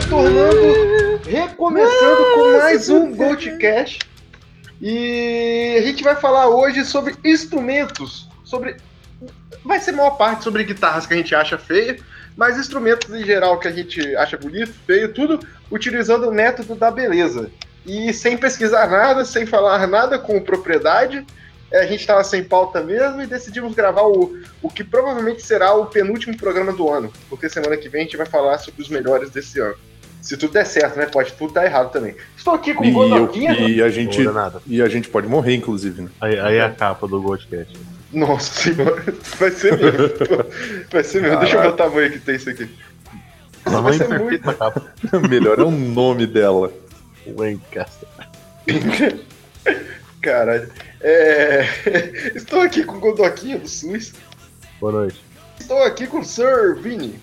Retornando, recomeçando com mais um Goldcast. E a gente vai falar hoje sobre instrumentos, sobre vai ser a maior parte sobre guitarras que a gente acha feia, mas instrumentos em geral que a gente acha bonito, feio, tudo utilizando o método da beleza. E sem pesquisar nada, sem falar nada com propriedade, é, a gente estava sem pauta mesmo e decidimos gravar o, o que provavelmente será o penúltimo programa do ano, porque semana que vem a gente vai falar sobre os melhores desse ano. Se tudo der certo, né? Pode tudo dar errado também. Estou aqui com o Godoquinha. E, e, a gente, e a gente pode morrer, inclusive, né? Aí, aí é a capa do Goldcast. Nossa senhora, vai ser mesmo. vai ser mesmo. Deixa eu ver o tamanho que tem isso aqui. Tamanho vai ser muito... capa. Melhor é o nome dela. Lancaster. Caralho. É... Estou aqui com o Godoquinha do SUS. Boa noite. Estou aqui com o Sir Vini.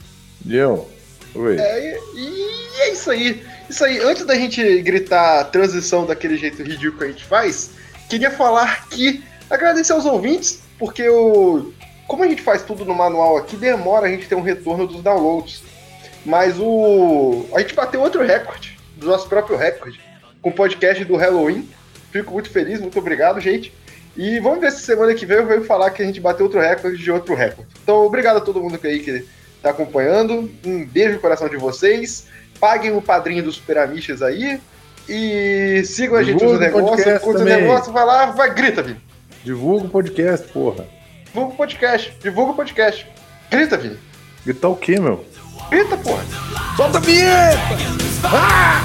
Eu. Oi. É, e é isso aí. Isso aí, antes da gente gritar transição daquele jeito ridículo que a gente faz, queria falar que agradecer aos ouvintes, porque o. Como a gente faz tudo no manual aqui, demora a gente ter um retorno dos downloads. Mas o. A gente bateu outro recorde, do nosso próprio recorde, com o podcast do Halloween. Fico muito feliz, muito obrigado, gente. E vamos ver se semana que vem eu venho falar que a gente bateu outro recorde de outro recorde. Então, obrigado a todo mundo aí que tá acompanhando. Um beijo no coração de vocês. Paguem o padrinho dos Superamiches aí. E sigam a gente nos negócios. Curta o negócio, vai lá, vai, grita, Vini. Divulga o podcast, porra. Divulga o podcast, divulga o podcast. Grita, Vini. Gritar o quê, meu? Grita, porra. Solta a vinheta! Ah!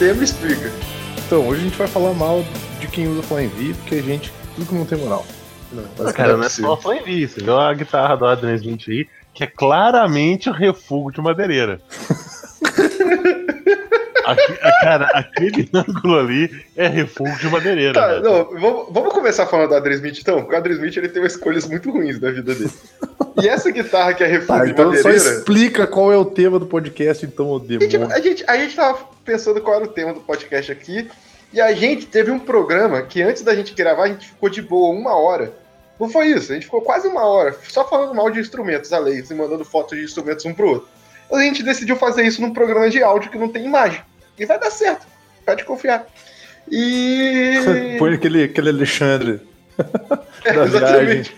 Tema explica. Então, hoje a gente vai falar mal de quem usa Flying porque a gente, tudo que não tem moral. Não, cara, não é só Flying V. Você viu a guitarra do Adrian Smith aí, que é claramente o refúgio de madeireira. Aqui, cara, aquele ângulo ali é refúgio de madeireira. Tá, não, vamos, vamos, começar falando do Adrian Smith então, porque o Adrian Smith ele tem escolhas muito ruins na vida dele. E essa guitarra que é refúgio tá, então de madeireira. Só explica qual é o tema do podcast, então, o demônio. A gente, a, gente, a gente tava pensando qual era o tema do podcast aqui, e a gente teve um programa que antes da gente gravar, a gente ficou de boa uma hora. Não foi isso, a gente ficou quase uma hora só falando mal de instrumentos alheios e mandando fotos de instrumentos um pro outro. A gente decidiu fazer isso num programa de áudio que não tem imagem. E vai dar certo. Pode confiar. E. Põe aquele, aquele Alexandre. É, exatamente.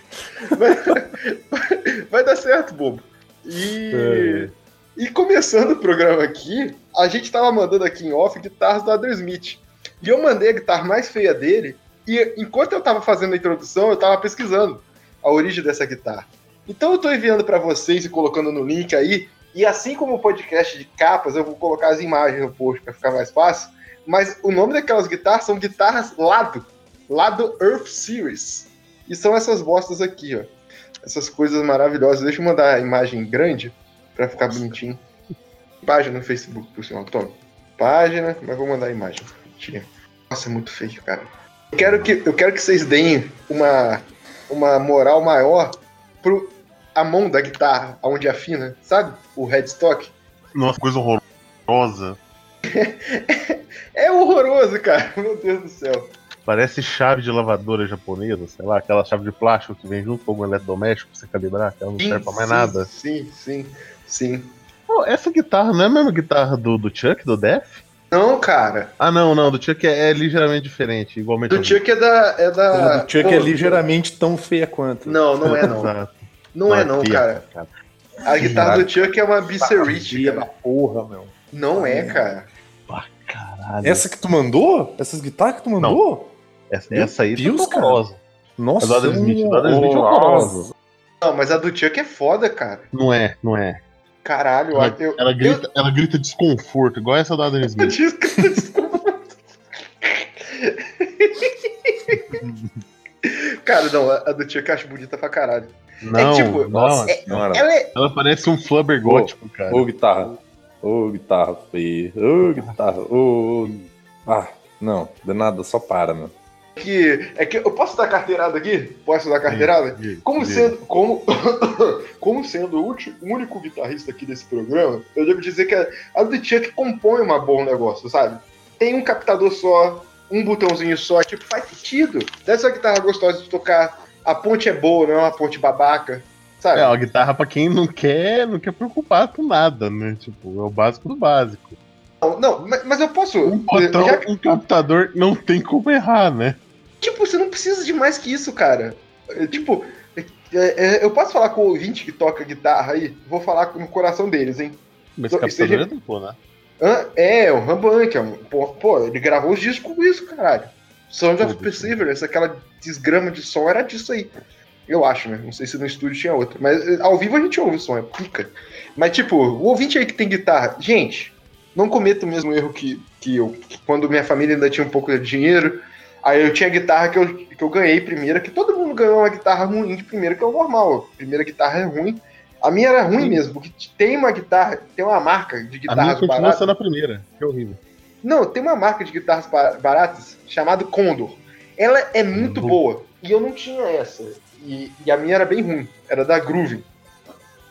Vai, vai, dar certo, bobo. E. É. E começando o programa aqui, a gente tava mandando aqui em off guitarras do Adler Smith. E eu mandei a guitarra mais feia dele. E enquanto eu tava fazendo a introdução, eu tava pesquisando a origem dessa guitarra. Então eu tô enviando para vocês e colocando no link aí e assim como o podcast de capas, eu vou colocar as imagens no post para ficar mais fácil. Mas o nome daquelas guitarras são guitarras Lado, Lado Earth Series. E são essas bostas aqui, ó. Essas coisas maravilhosas. Deixa eu mandar a imagem grande para ficar bonitinho. Página no Facebook, por sinal, toma. Página, mas vou mandar a imagem. Nossa, é muito feio, cara. Eu quero que, eu quero que vocês deem uma, uma moral maior pro a mão da guitarra, onde afina, sabe? O headstock. Nossa, coisa horrorosa. é horroroso, cara. Meu Deus do céu. Parece chave de lavadora japonesa, sei lá, aquela chave de plástico que vem junto com o eletrodoméstico pra você calibrar, que ela não sim, serve pra mais sim, nada. Sim, sim, sim. Oh, essa guitarra não é a mesma guitarra do, do Chuck, do Def? Não, cara. Ah, não, não. Do Chuck é, é ligeiramente diferente, igualmente. Do Chuck é da. É da... do Chuck Pô, é ligeiramente tão feia quanto. Não, não é, não. Não é, não, cara. A guitarra do Chuck é uma Bisserich. da porra, meu. Não é, cara. Ah, caralho. Essa que tu mandou? Essas guitarras que tu mandou? Essa, essa aí Deus, tá horrorosa. Nossa, a do Smith, a do Smith é horrorosa. Não, mas a do Chuck é foda, cara. Não é, não é. Caralho, Ela, eu, ela grita, ela grita desconforto, igual essa da Adam Smith. Cara, não, a do Chuck eu acho bonita pra caralho. Não, tipo, não, é- Senhora. Ela é. ela parece um flubber gótico, cara. Ô, guitarra. Ô, guitarra feia. Ô, guitarra. Ô. Ah, não. De nada, só para, meu. Que, é que eu posso dar carteirada aqui? Posso dar carteirada? Ih, Como ih. sendo, como, como sendo o ulti- o único guitarrista aqui desse programa, eu devo dizer que a, a do Chuck compõe um bom negócio, sabe? Tem um captador só, um botãozinho só, tipo, faz sentido. Dessa guitarra gostosa de tocar, a ponte é boa, não é uma ponte babaca, sabe? É uma guitarra pra quem não quer, não quer preocupar com nada, né? Tipo, é o básico do básico. Não, não, mas, eu posso. Um botão, já um captador, não tem como errar, né? tipo, você não precisa de mais que isso, cara. É, tipo, é, é, eu posso falar com o ouvinte que toca guitarra aí? Vou falar com o coração deles, hein? Mas Então, captador seja- é duplo, né? É, o Rambank, é um- pô, pô, ele gravou os discos com isso, caralho. Sound of Perseverance, aquela desgrama de som era disso aí. Eu acho, né? Não sei se no estúdio tinha outra. Mas eh, ao vivo a gente ouve o som, é pica. Mas, tipo, o ouvinte aí que tem guitarra, gente, não cometa o mesmo erro que, que eu. que quando minha família ainda tinha um pouco de dinheiro, aí eu tinha guitarra que eu, que eu ganhei primeira, que todo mundo ganhou uma guitarra ruim de primeira, que é o normal. A primeira guitarra é ruim. A minha era ruim mesmo, porque tem uma guitarra, tem uma marca de A minha continua baratas. sendo a primeira, que é horrível. Não, tem uma marca de guitarras ba- baratas chamada Condor. Ela é muito Uhum. boa. E eu não tinha essa. E, e a minha era bem ruim. Era da Groove.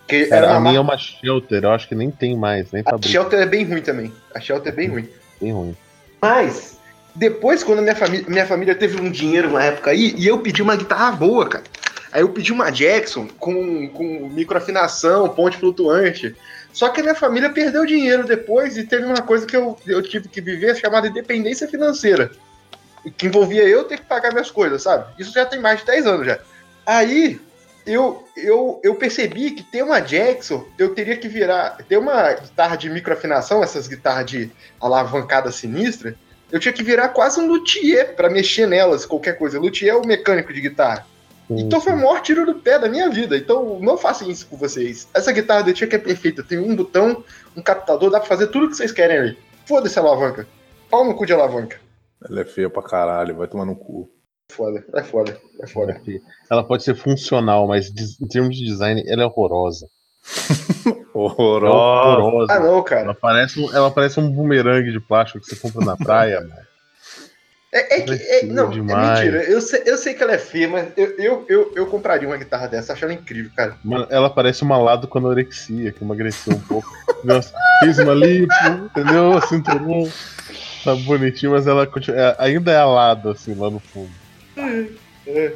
Que Cara, era a minha é marca... uma Shelter, eu acho que nem tem mais, nem A fabrica. Shelter é bem ruim também. A Shelter é bem ruim. Bem ruim. Mas, depois, quando minha família, minha família teve um dinheiro na época aí, e eu pedi uma guitarra boa, cara. Aí eu pedi uma Jackson com, com microafinação, ponte flutuante. Só que a minha família perdeu dinheiro depois e teve uma coisa que eu, eu tive que viver chamada independência financeira. Que envolvia eu ter que pagar minhas coisas, sabe? Isso já tem mais de 10 anos já. Aí eu, eu, eu percebi que ter uma Jackson, eu teria que virar. Ter uma guitarra de microafinação, essas guitarras de alavancada sinistra, eu tinha que virar quase um luthier para mexer nelas, qualquer coisa. Luthier é o mecânico de guitarra. Então foi o maior tiro do pé da minha vida. Então não façam isso com vocês. Essa guitarra do Chuck é perfeita. Tem um botão, um captador, dá pra fazer tudo que vocês querem ali. Foda-se a alavanca. Pau no cu de alavanca. Ela é feia pra caralho, vai tomar no cu. Foda, é foda, é foda. Ela pode ser funcional, mas em termos de design, ela é horrorosa. Ela é Horrorosa. horrorosa. Ah não, Ela cara. parece, um, ela parece um bumerangue de plástico que você compra na praia, mano. É, é que. é- não, é demais. mentira. Eu sei, eu sei que ela é feia, mas eu, eu, eu, eu compraria uma guitarra dessa, acho ela incrível, cara. Mano, ela parece uma lado com anorexia, que emagreceu um pouco. Nossa, Fiz uma lipo, entendeu? Cinturão. Tá bonitinho, mas ela continua, é- ainda é alado, assim, lá no fundo. É.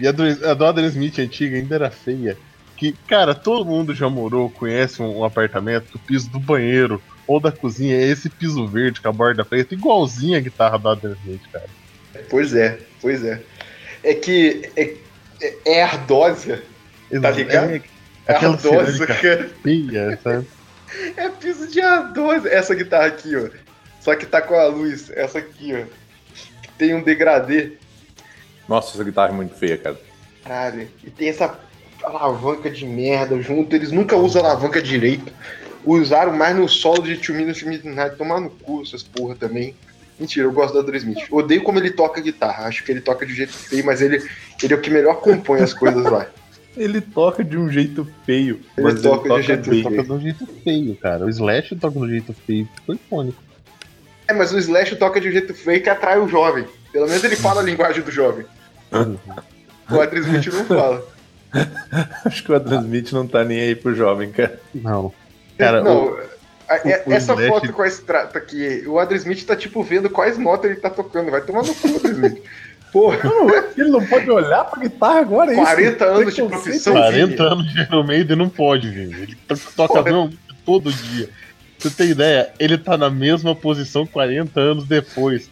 E a do, a do Adam Smith antiga ainda era feia. Que, cara, todo mundo já morou, conhece um, um apartamento o piso do banheiro ou da cozinha é esse piso verde com a borda preta, igualzinho a guitarra Adam Smith, cara. Pois é, pois é. É que é, é, é ardósia. Tá ligado? É, É aquela ardósia, cara. sabe? É piso de ardósia. Essa guitarra aqui, ó. Só que tá com a luz. Essa aqui, ó. Que tem um degradê. Nossa, essa guitarra é muito feia, cara. Caralho. E tem essa alavanca de merda junto. Eles nunca usam alavanca direito. Usaram mais no solo de Two Minutes to Midnight. Tomar no cu essas porra também. Mentira, eu gosto do Andrew Smith. Odeio como ele toca guitarra. Acho que ele toca de um jeito feio, mas ele, ele é o que melhor compõe as coisas lá. Ele toca de um jeito feio. Ele mas toca de jeito bem. Toca de um jeito feio, cara. O Slash toca de um jeito feio, ficou icônico. É, mas o Slash toca de um jeito feio que atrai o jovem. Pelo menos ele fala a linguagem do jovem. O Andrew Smith não fala. Acho que o Adam Smith não tá nem aí pro jovem, cara. Não. Cara, não, o- a- é- o essa Slash- foto com a extrata aqui, o Andrew Smith tá tipo vendo quais notas ele tá tocando. Vai tomar no cu, Andrew Smith. Porra, Ele não pode olhar pra guitarra agora, é 40 anos de profissão. 40 anos de Iron Maiden não pode, vir. Ele to- toca música todo dia. Pra Você tem ideia? Ele tá na mesma posição 40 anos depois.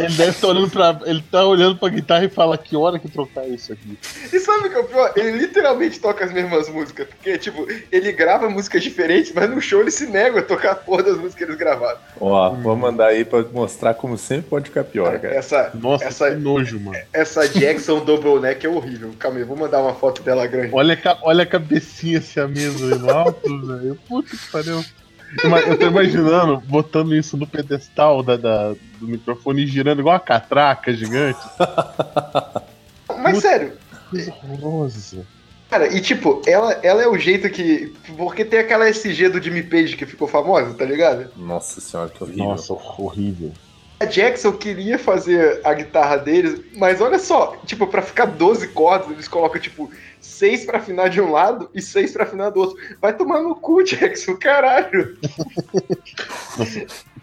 Ele deve estar olhando pra. Ele tá olhando pra guitarra e fala que hora que trocar isso aqui. E sabe o que é o pior? Ele literalmente toca as mesmas músicas. Porque, tipo, ele grava músicas diferentes, mas no show ele se nega a tocar a porra das músicas que eles gravaram. Ó, vou mandar aí pra mostrar como sempre pode ficar pior, cara. Essa, Nossa, Essa- que nojo, mano. essa Jackson Double Neck é horrível. Calma aí, vou mandar uma foto dela grande. Olha, olha a cabecinha assim, a mesa alto, velho. Puta que pariu. Eu tô imaginando botando isso no pedestal da, da- do microfone e girando igual uma catraca gigante. Mas sério, Coisa horrorosa. cara, e tipo, ela, ela é o jeito que. Porque tem aquela SG do Jimmy Page que ficou famosa, tá ligado? Nossa senhora, que horrível. Nossa, horrível. A Jackson queria fazer a guitarra deles, mas olha só, tipo, pra ficar 12 cordas, eles colocam, tipo, 6 pra afinar de um lado e 6 pra afinar do outro. Vai tomar no cu, Jackson, caralho.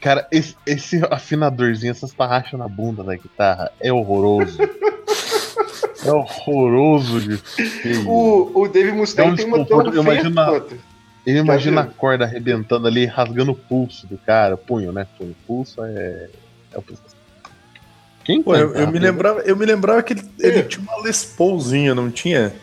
Cara, esse, esse afinadorzinho, essas tarraxas na bunda da guitarra é horroroso. é horroroso de feio. O, o Dave Mustaine um tem uma desconforto, eu imagino a- quanto. Eu imagino a Tá vendo? corda arrebentando ali, rasgando o pulso do cara. Punho, né? Punho. Pulso é. É o. Quem Pô, eu, eu me lembrava, eu me lembrava que ele, ele tinha uma Les Paulzinha, não tinha?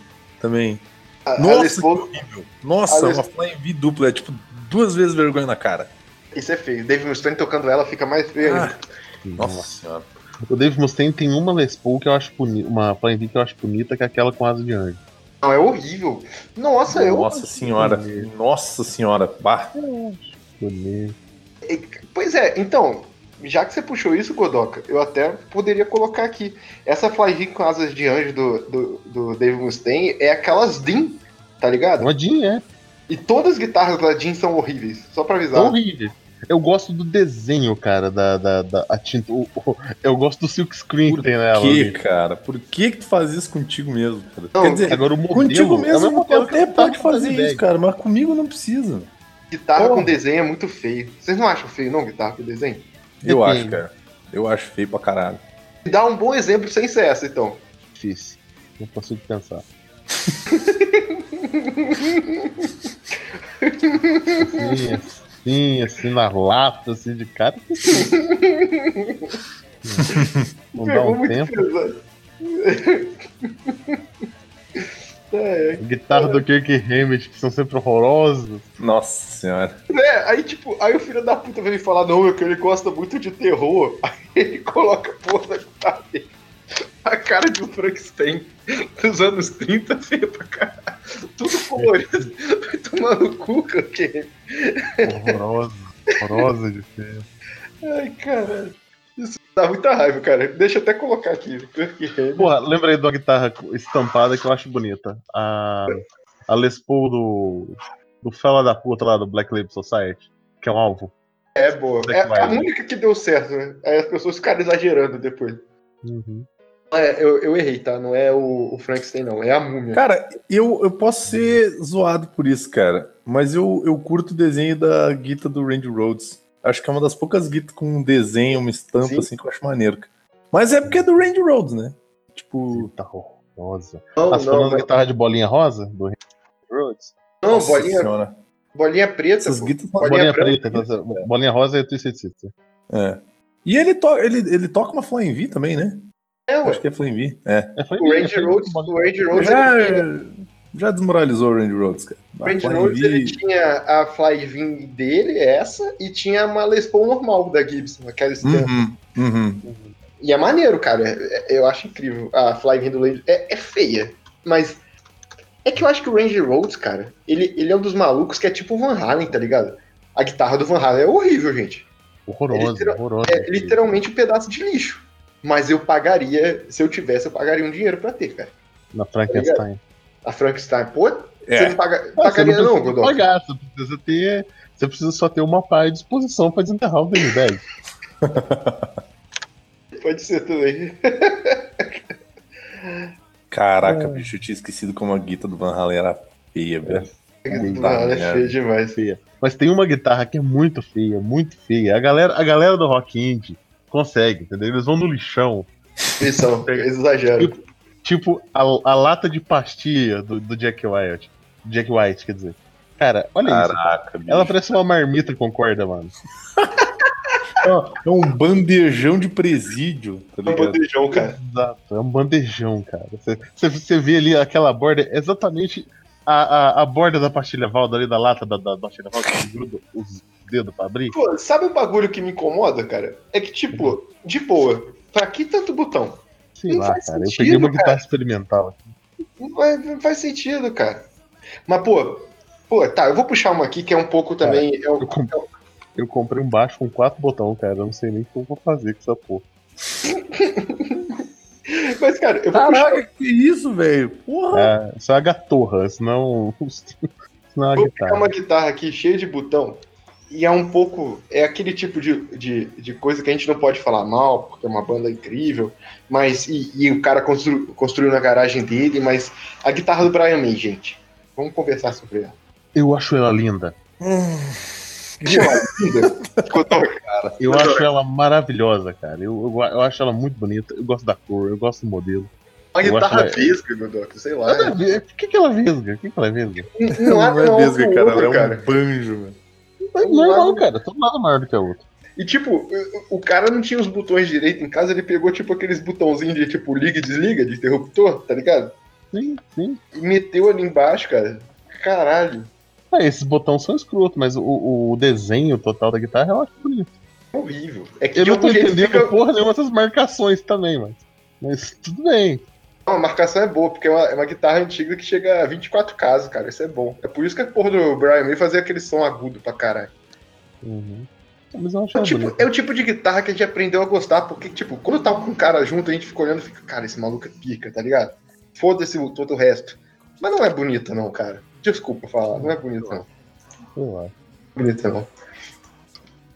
Também. A, a Nossa, Les que Paul- horrível. Nossa, a Les- uma Flying V dupla, é tipo duas vezes vergonha na cara. Isso é feio. Dave Mustaine tocando ela fica mais feio. Ah, ainda. nossa senhora. O Dave Mustaine tem uma Les Paul que eu acho bonita, uma Flying V que eu acho bonita, que é aquela com asa de anjo. Não, é horrível. Nossa, eu. Nossa senhora. Nossa senhora. Bah. Bonito. Pois é, então, já que você puxou isso, Godoka, eu até poderia colocar aqui. Essa Fly com asas de anjo do, do, do Dave Mustaine é aquelas DIN, tá ligado? Uma Jean, é. E todas as guitarras da DIN são horríveis, só pra É avisar. horrível. Eu gosto do desenho, cara, da, da, da a tinta. o- o- eu gosto do silk screen Por que tem nela. que, ali. cara? Por que que tu faz isso contigo mesmo, cara? Não, Quer dizer, Agora o modelo. contigo é o mesmo que até eu tava pode fazer isso, cara, mas comigo não precisa. Guitarra Pô. com desenho é muito feio. Vocês não acham feio, não, guitarra com desenho? Eu Depende. acho, cara. Eu acho feio pra caralho. Me dá um bom exemplo sem ser essa, então. Difícil. Não consigo pensar. assim, assim, assim, na lata, assim, de cara. Não dá um tempo. É, é. Guitarra do Kirk Hammett, que são sempre horrorosas. Nossa senhora. É, aí tipo, aí o filho da puta vem me falar, não, é que ele gosta muito de terror. Aí ele coloca a porra da guitarra dele. A cara de um Frankenstein dos anos 30, feia pra caralho. Tudo colorido. Vai tomar no cu, Kirk. Horrorosa. Horrorosa de feio. Ai, caralho. Isso dá muita raiva, cara. Deixa eu até colocar aqui. Porra, lembrei de uma guitarra estampada que eu acho bonita. A, a Les Paul do, do fela da puta lá do Black Label Society, que é um alvo. É boa. É a única que deu certo, né? Aí as pessoas ficaram exagerando depois. Uhum. É, eu, eu errei, tá? Não é o, o Frankenstein, não. É a múmia. Cara, eu, eu posso ser zoado por isso, cara. Mas eu, eu curto o desenho da guita do Randy Rhodes. Acho que é uma das poucas guitas com um desenho, uma estampa, Sim. assim, que eu acho maneiro. Mas é porque é do Randy Rhodes, né? Tipo, horrorosa. não, Tá falando não, da guitarra de bolinha rosa? Do Randy Rhodes? não, nossa bolinha, senhora. bolinha preta. Essas guitas Bolinha Bolinha, branca. preta. tá- Bolinha rosa é Twisted Sister. É. E ele, to ele, ele toca uma Flying V também, né? É, ué. Acho que é Flying V. É. É, foi O minha, Randy Rhodes, o Randy Rhodes, Já, ele, já desmoralizou o Randy Rhodes, cara. o A Randy Rhodes, ele tinha a Fly Vin dele, essa, e tinha uma Les Paul normal da Gibson, aquela estampa. Uhum, uhum. E é maneiro, cara. É- eu acho incrível. A Fly Vin do Randy é, é feia, mas é que eu acho que o Randy Rhodes, cara, ele, ele é um dos malucos que é tipo o Van Halen, tá ligado? A guitarra do Van Halen é horrível, gente. Horrorosa, É literal- horrorosa. É literalmente um pedaço de lixo. Mas eu pagaria, se eu tivesse, eu pagaria um dinheiro pra ter, cara. Na Frankenstein. A Frankenstein, pô, você É. não paga, Ah, pagaria você não, precisa Godot? pagar, você precisa ter. Você precisa só ter uma pá à disposição pra desenterrar o Bag. Pode ser também. Caraca, É. bicho, eu tinha esquecido como a guita do Van Halen era feia, velho. Mano, é merda. feio demais. feia. Mas tem uma guitarra que é muito feia, muito feia. A galera, a galera do rock indie consegue, entendeu? Eles vão no lixão. Eles são, eles exageram. Tipo a, a lata de pastilha do, do Jack White. Jack White, quer dizer. Cara, olha isso. Caraca, bicho. Ela parece uma marmita com corda, mano. É um bandejão de presídio, tá É um bandejão, cara. Exato, é um bandejão, cara. Você, vê ali aquela borda, é exatamente a, a, a borda da pastilha Valda ali, da lata da, da pastilha Valda, que gruda os dedos pra abrir. Pô, sabe o bagulho que me incomoda, cara? É que, tipo, de boa, pra que tanto botão? Sei não lá, cara. Eu sentido, peguei uma cara. guitarra experimental. Não faz, não faz sentido, cara. Mas, pô, pô, tá, eu vou puxar uma aqui que é um pouco também. É um- Eu, com- eu comprei um baixo com quatro botões, cara. Eu não sei nem o que eu vou fazer com essa porra. Mas, cara, eu vou puxar, Caraca, que isso, velho? Porra! É, isso é uma gatorra, senão. senão é uma vou pegar guitarra. uma guitarra aqui cheia de botão. E é um pouco. É aquele tipo de, de, de coisa que a gente não pode falar mal, porque é uma banda incrível. Mas. E, e o cara constru, construiu na garagem dele, mas a guitarra do Brian May, gente. Vamos conversar sobre ela. Eu acho ela linda. Eu linda. Cotô, Eu acho ela maravilhosa, cara. Eu, eu, eu acho ela muito bonita. Eu gosto da cor, eu gosto do modelo. Uma Eu guitarra acho- vesga, Godoc, sei lá. Nada a ver. Por que, que ela vesga? Por que, que ela vesga? Não, Não, abre é vesga, pro cara. outro, Ela é um cara. banjo, velho. É normal, cara. Todo lado maior do que a outra. E tipo, o- o cara não tinha os botões direito em casa, ele pegou tipo aqueles botãozinhos de tipo liga e desliga de interruptor, tá ligado? Sim, sim. E meteu ali embaixo, cara. Caralho. Ah, esses botões são escrotos, mas o, o desenho total da guitarra eu acho bonito. Horrível. É que Eu não tô entendendo fica- porra nenhuma dessas marcações também, mas. Mas tudo bem. Não, a marcação é boa, porque é uma, é uma guitarra antiga que chega a 24 casas, cara. Isso é bom. É por isso que a porra do Brian May fazia aquele som agudo pra caralho. Uhum. Mas eu acho É tipo, é o tipo de guitarra que a gente aprendeu a gostar, porque, tipo, quando tava com um cara junto, a gente fica olhando e fica, cara, esse maluco é pica, tá ligado? Foda-se todo o resto. Mas não é bonita, não, cara. Desculpa falar, não é bonita, não. Sei lá. Bonita, não.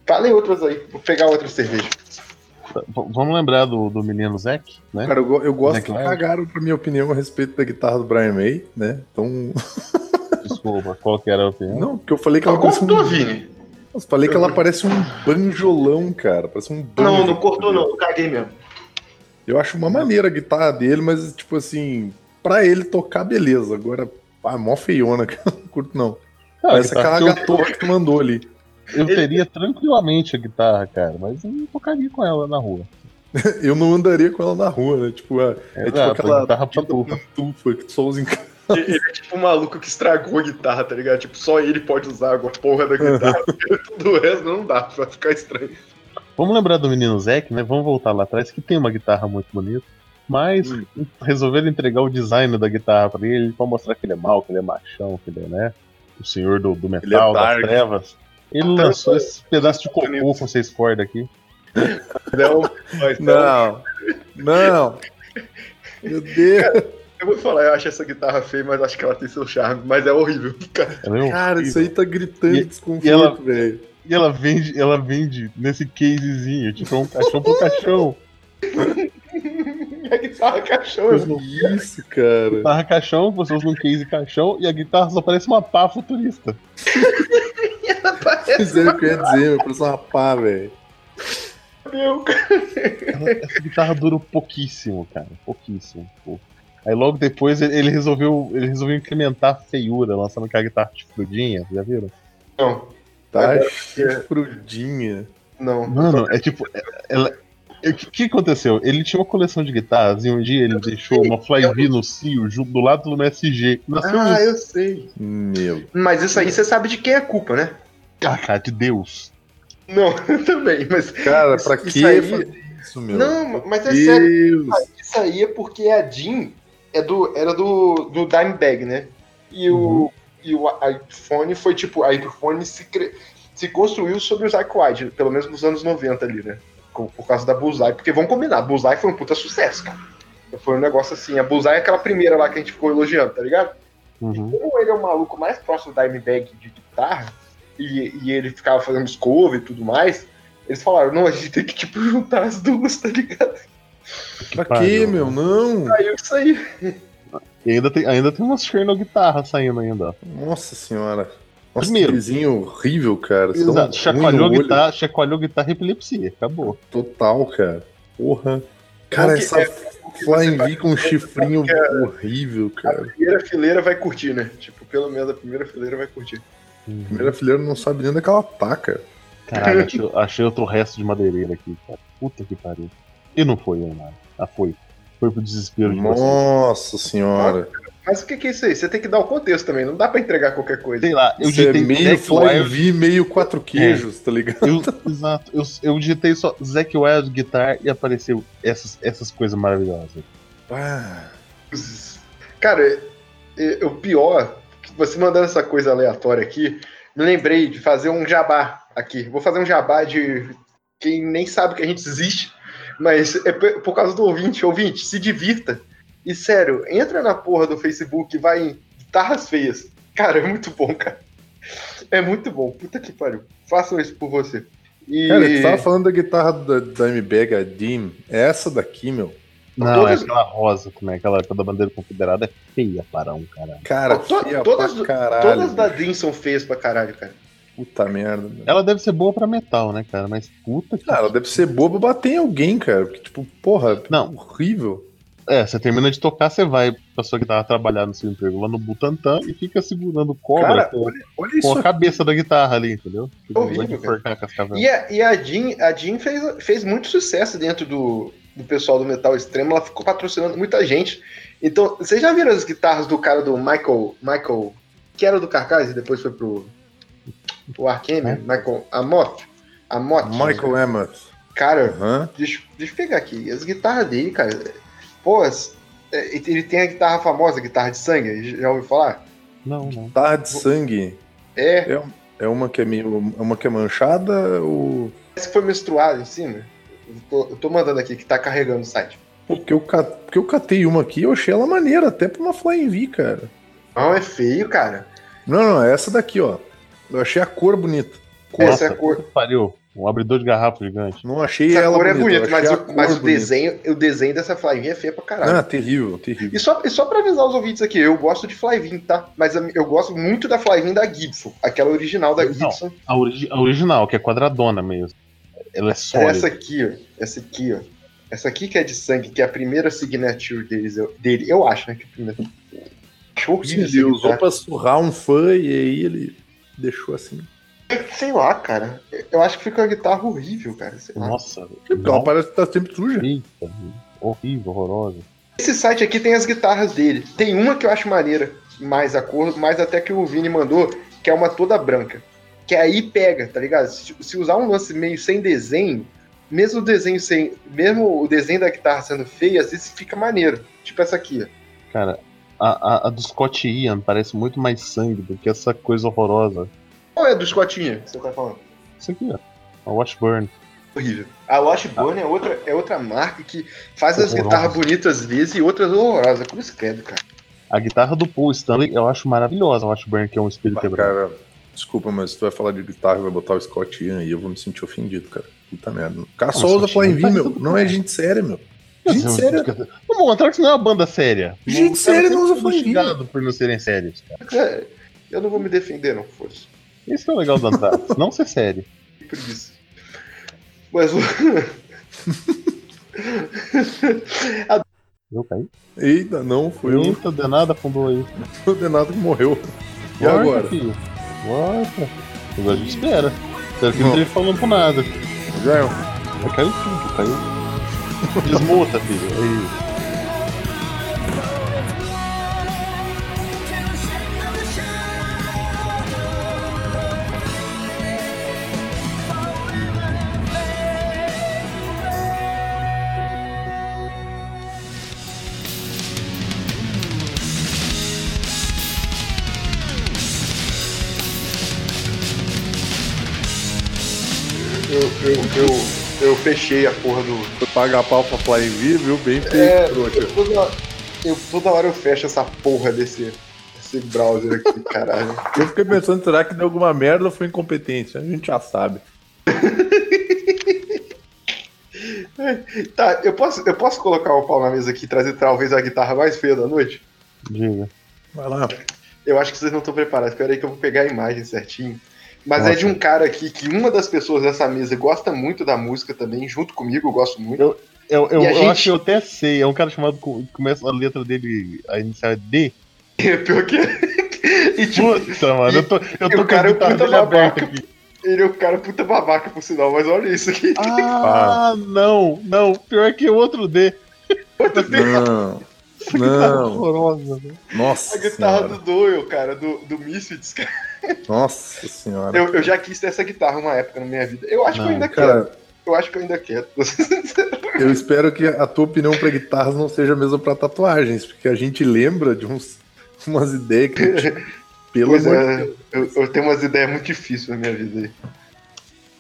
Falem outras aí, vou pegar outra cerveja. Vamos lembrar do, do menino Zack, né? Cara, eu, eu gosto que cagaram pra minha opinião a respeito da guitarra do Brian May, né? Então. Desculpa, qual que era a opinião? Não, porque eu falei que ela Ela parece cortou, um. Vini. Eu falei que ela parece um banjolão, cara. Parece um banjo. Não, não cortou, não. Eu caguei mesmo. Eu acho uma maneira a guitarra dele, mas, tipo assim, pra ele tocar, beleza. Agora, ah, mó feiona, cara. Não curto, não. Ah, Parece aquela que gatorra que tu mandou ali. Eu teria tranquilamente a guitarra, cara, mas eu não tocaria com ela na rua. Eu não andaria com ela na rua, né? Tipo, é, é tipo Exato, aquela a guitarra pantufa. pantufa que só usa em casa. Ele é tipo um maluco que estragou a guitarra, tá ligado? Tipo, só ele pode usar a porra da guitarra. Tudo o resto não dá, vai ficar estranho. Vamos lembrar do menino Zack, né? Vamos voltar lá atrás, que tem uma guitarra muito bonita. Mas Hum. resolveram entregar o design da guitarra pra ele pra mostrar que ele é mau, que ele é machão, que ele é, né? O senhor do, do metal, Ele é das trevas. Ele lançou esse pedaço de cocô com seis cordas aqui. Não, mas não. Não. Meu Deus. Eu vou falar, eu acho essa guitarra feia, mas acho que ela tem seu charme. Mas é horrível, cara. É Cara, horrível. isso aí tá gritando E- desconforto, e ela- velho. E ela vende, ela vende nesse casezinho, tipo, é um caixão pro caixão. a guitarra caixão é Que isso, cara. Guitarra caixão, você usa um case caixão e a guitarra só parece uma pá futurista. Pois é o que eu ia dizer, parece uma pá, velho. meu, essa guitarra dura pouquíssimo, cara. Pouquíssimo. Aí logo depois ele resolveu, ele resolveu incrementar a feiura, lançando aquela guitarra chifrudinha, já viram? Não, Tá chifrudinha. não. Mano, é tipo. é- Ela, é- o que, que aconteceu? Ele tinha uma coleção de guitarras e um dia ele deixou uma Flyvi no Cio do lado do MSG. Nasceu Ah, isso. eu sei. Meu. Mas isso aí você sabe de quem é a culpa, né? Ah, cara, de Deus. Não, também, mas. Cara, Isso- pra isso que aí- fazer isso, meu? Não, mas é sério. Deus. Isso aí é porque a Jean é do, era do, do Dimebag, né? E o, e o iPhone foi tipo, a iPhone se, cre- se construiu sobre o White, pelo menos nos anos 90 ali, né? Por, por causa da Bullseye, porque vamos combinar, a Bullseye foi um puta sucesso, cara. Foi um negócio assim, a Bullseye é aquela primeira lá que a gente ficou elogiando, tá ligado? Uhum. Como ele é o maluco mais próximo do Dimebag de guitarra, e, e ele ficava fazendo os cover e tudo mais, eles falaram, não, a gente tem que, tipo, juntar as duas, tá ligado? Pra quê, meu? Não. Aí isso aí. E ainda tem, ainda tem umas Cherno guitarra saindo ainda. ó. Nossa senhora. Nossa, Primeiro. vizinho horrível, cara. Exato. Chacoalhou a guitarra, chacoalhou a guitarra epilepsia. Acabou. Total, cara. Porra. Cara, essa é- Flying V com um chifrinho horrível, A cara. primeira fileira vai curtir, né? Tipo, pelo menos a primeira fileira vai curtir. A primeira fileira não sabe nem onde é que ela tá, cara. Caralho, achei, achei outro resto de madeireira aqui, cara. Puta que pariu. E não foi, Leonardo. Ah, foi. Foi pro desespero de vocês. Nossa senhora. Mas o que, que é isso aí? Você tem que dar o contexto também, não dá pra entregar qualquer coisa. Sei lá, eu é digitei meio Zack Fly Wild. V, meio quatro queijos, tá ligado? Eu, exato, eu, eu digitei só Zack Wild Guitar e apareceu essas, essas coisas maravilhosas. Ah, Cara, o pior, você mandando essa coisa aleatória aqui, me lembrei de fazer um jabá aqui. Vou fazer um jabá de quem nem sabe que a gente existe, mas é por causa do ouvinte. Ouvinte, se divirta. E sério, entra na porra do Facebook e vai em guitarras feias. Cara, é muito bom, cara. É muito bom. Puta que pariu. Façam isso por você. E... Cara, tu tava falando da guitarra da, da a Dim. Essa daqui, meu. Não, Todas- é aquela rosa também, aquela da bandeira confederada é feia para um cara. Cara, To- feia todas- pra caralho. Todas da Dean são feias pra caralho, cara. Puta merda. meu. Ela deve ser boa pra metal, né, cara? Mas puta que. Ah, ela deve ser boa pra bater em alguém, cara. Porque, tipo, porra, Não. horrível. É, você termina de tocar, você vai pra sua guitarra trabalhar no seu emprego lá no Butantan e fica segurando cobra Cara, com, olha, olha com isso a aqui. cabeça da guitarra ali, entendeu? Tipo, Horrível, cara. E a, e a Jean, a Jean fez, fez muito sucesso dentro do, do pessoal do Metal Extremo. Ela ficou patrocinando muita gente. Então, vocês já viram as guitarras do cara do Michael, Michael que era do Carcas e depois foi pro, pro Arcane, É. Michael Amott? Amott. Michael Emmett. Cara, Aham. deixa, deixa eu pegar aqui. As guitarras dele, cara. Pô, é, ele tem a guitarra famosa, a guitarra de sangue. Já ouviu falar? Não, não. Guitarra de sangue. É, É uma que é meio. É uma que é manchada ou. essa foi menstruada em cima. Eu tô, eu tô mandando aqui que tá carregando o site. Porque eu, porque eu catei uma aqui e eu achei ela maneira, até pra uma Flying V, cara. Não, é feio, cara. Não, não, é essa daqui, ó. Eu achei a cor bonita. Essa Nossa, é a cor. pariu. Um abridor de garrafa gigante. Não achei Essa ela cor é bonita, bonita, mas, o, a cor mas o desenho, o desenho dessa Flyvin é feio pra caralho. Ah, terrível, terrível. E só, e só pra avisar os ouvintes aqui, eu gosto de Flyvin, tá? Mas a- eu gosto muito da Flyvin da Gibson, aquela original da Não. Gibson. A, origi- a original, que é quadradona mesmo. Ela é É sólida. essa aqui, ó. Essa aqui, ó. Essa aqui que é de sangue, que é a primeira signature deles, eu- dele. Eu acho, né? Que é a primeira. Ele essa usou pra surrar um fã e aí ele deixou assim. Sei lá, cara. Eu acho que fica uma guitarra horrível, cara. Sei lá. Nossa, Porque ela parece que tá sempre suja. Eita, horrível, horrorosa. Esse site aqui tem as guitarras dele. Tem uma que eu acho maneira, mais a cor, mais até que o Vini mandou, que é uma toda branca. Que aí pega, tá ligado? Se, se usar um lance meio sem desenho, mesmo o desenho sem. Mesmo o desenho da guitarra sendo feio, às vezes fica maneiro. Tipo essa aqui, ó. Cara, a, a, a do Scott Ian parece muito mais sangue do que essa coisa horrorosa. Qual é do Scottinha que você tá falando? Isso aqui, ó. A Washburn. Horrível. A Washburn é, outra, é outra marca que faz as Horrorosa. guitarras bonitas às vezes e outras horrorosas. Cruz credo, cara. A guitarra do Paul Stanley eu acho maravilhosa, a Washburn, que é um espelho Ah, quebrado. Desculpa, mas tu vai falar de guitarra e vai botar o Scott Ian aí, eu vou me sentir ofendido, cara. Puta merda. O cara só usa Flying V, meu. Não é gente séria, meu. Gente eu- séria. Vamos mostrar que isso não é uma banda séria. Gente séria não usa Flying V. por não serem sérios, cara. É, Eu não vou me defender, não, fosse. Isso é o legal do Anthrax, não ser sério. Que preguiça. Mas o. Eu caí? Eita, não, foi o Eita, danada afundou aí. condenado que morreu. E Volta, agora? filho. Volta. Agora a gente espera. Espero que não Não. esteja falando por nada. Já é. Mas caiu tudo, caiu. Desmuta, filho. Aí. Fechei a porra do. Foi pagar pau pra Flying V, viu? Bem feito, É, eu, toda, eu, toda hora eu fecho essa porra desse, desse browser aqui, caralho. Eu fiquei pensando, será que deu alguma merda ou foi incompetência? A gente já sabe. Tá, eu posso, eu posso colocar o pau na mesa aqui e trazer talvez a guitarra mais feia da noite? Diga. Vai lá. Eu acho que vocês não estão preparados. Espera aí que eu vou pegar a imagem certinho. Mas é Nossa. de um cara aqui que uma das pessoas dessa mesa gosta muito da música também, junto comigo, eu gosto muito. Eu, eu, E a eu gente- acho que eu até sei. É um cara chamado. com- Começa a letra dele, a inicial é D. Pior que. e tipo, Puta, mano. Eu tô, eu tô o cara é com a guitarra puta babaca. aqui. Ele é um cara puta babaca, por sinal, mas olha isso aqui. Ah, não, não. Pior que o outro D. Outro D. Não. Essa Não. horrorosa, né? Nossa A guitarra senhora. do Doyle, cara, do, do Misfits, cara. Nossa senhora. Eu, eu já quis ter essa guitarra uma época na minha vida. Eu acho que eu Não, ainda quero. Cara, Eu acho que eu ainda quero. eu espero que a tua opinião pra guitarras não seja a mesma pra tatuagens, porque a gente lembra de uns, umas ideias que. tipo, Pelo Pois amor de é, Deus. eu, eu tenho umas ideias muito difíceis na minha vida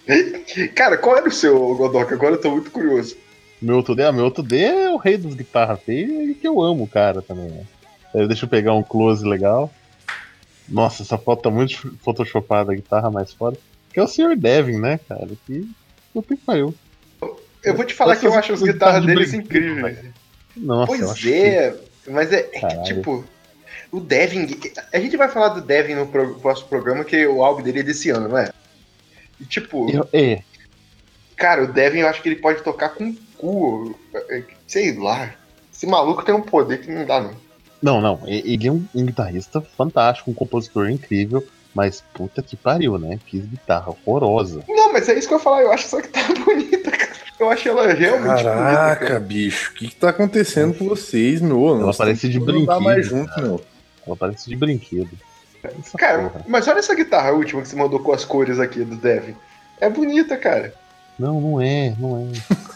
aí. Cara, qual era o seu, Godoka? Agora eu tô muito curioso. Meu outro D, ah, meu outro D é o rei das guitarras feias e que eu amo o cara também, né? Deixa eu pegar um close legal. Nossa, essa foto tá muito photoshopada, a guitarra mais foda. Que é o Sr. Devin, né, cara? Que puta que pariu. Eu vou te falar que eu acho as guitarras de deles incríveis. Nossa, eu Pois acho é, mas é, é que, tipo, o Devin. A gente vai falar do Devin no pro- próximo programa, que o álbum dele é desse ano, não é? E, tipo, que- eu- É, cara, o Devin eu acho que ele pode tocar com cu. é, Sei lá. Esse maluco tem um poder que não dá, não. Não, não. Ele é um, um guitarrista fantástico, um compositor incrível, mas puta que pariu, né? Que guitarra horrorosa. Não, mas é isso que eu ia falar, eu acho essa guitarra bonita, cara. Eu acho ela realmente bonita. Caraca, Cara. bicho, o que, que tá acontecendo com vocês, meu? Ela parece de brinquedo, mais junto, meu. Ela parece de brinquedo. Essa Cara, porra. mas olha essa guitarra última que você mandou com as cores aqui do Devin. É bonita, cara. Não, não é, não é.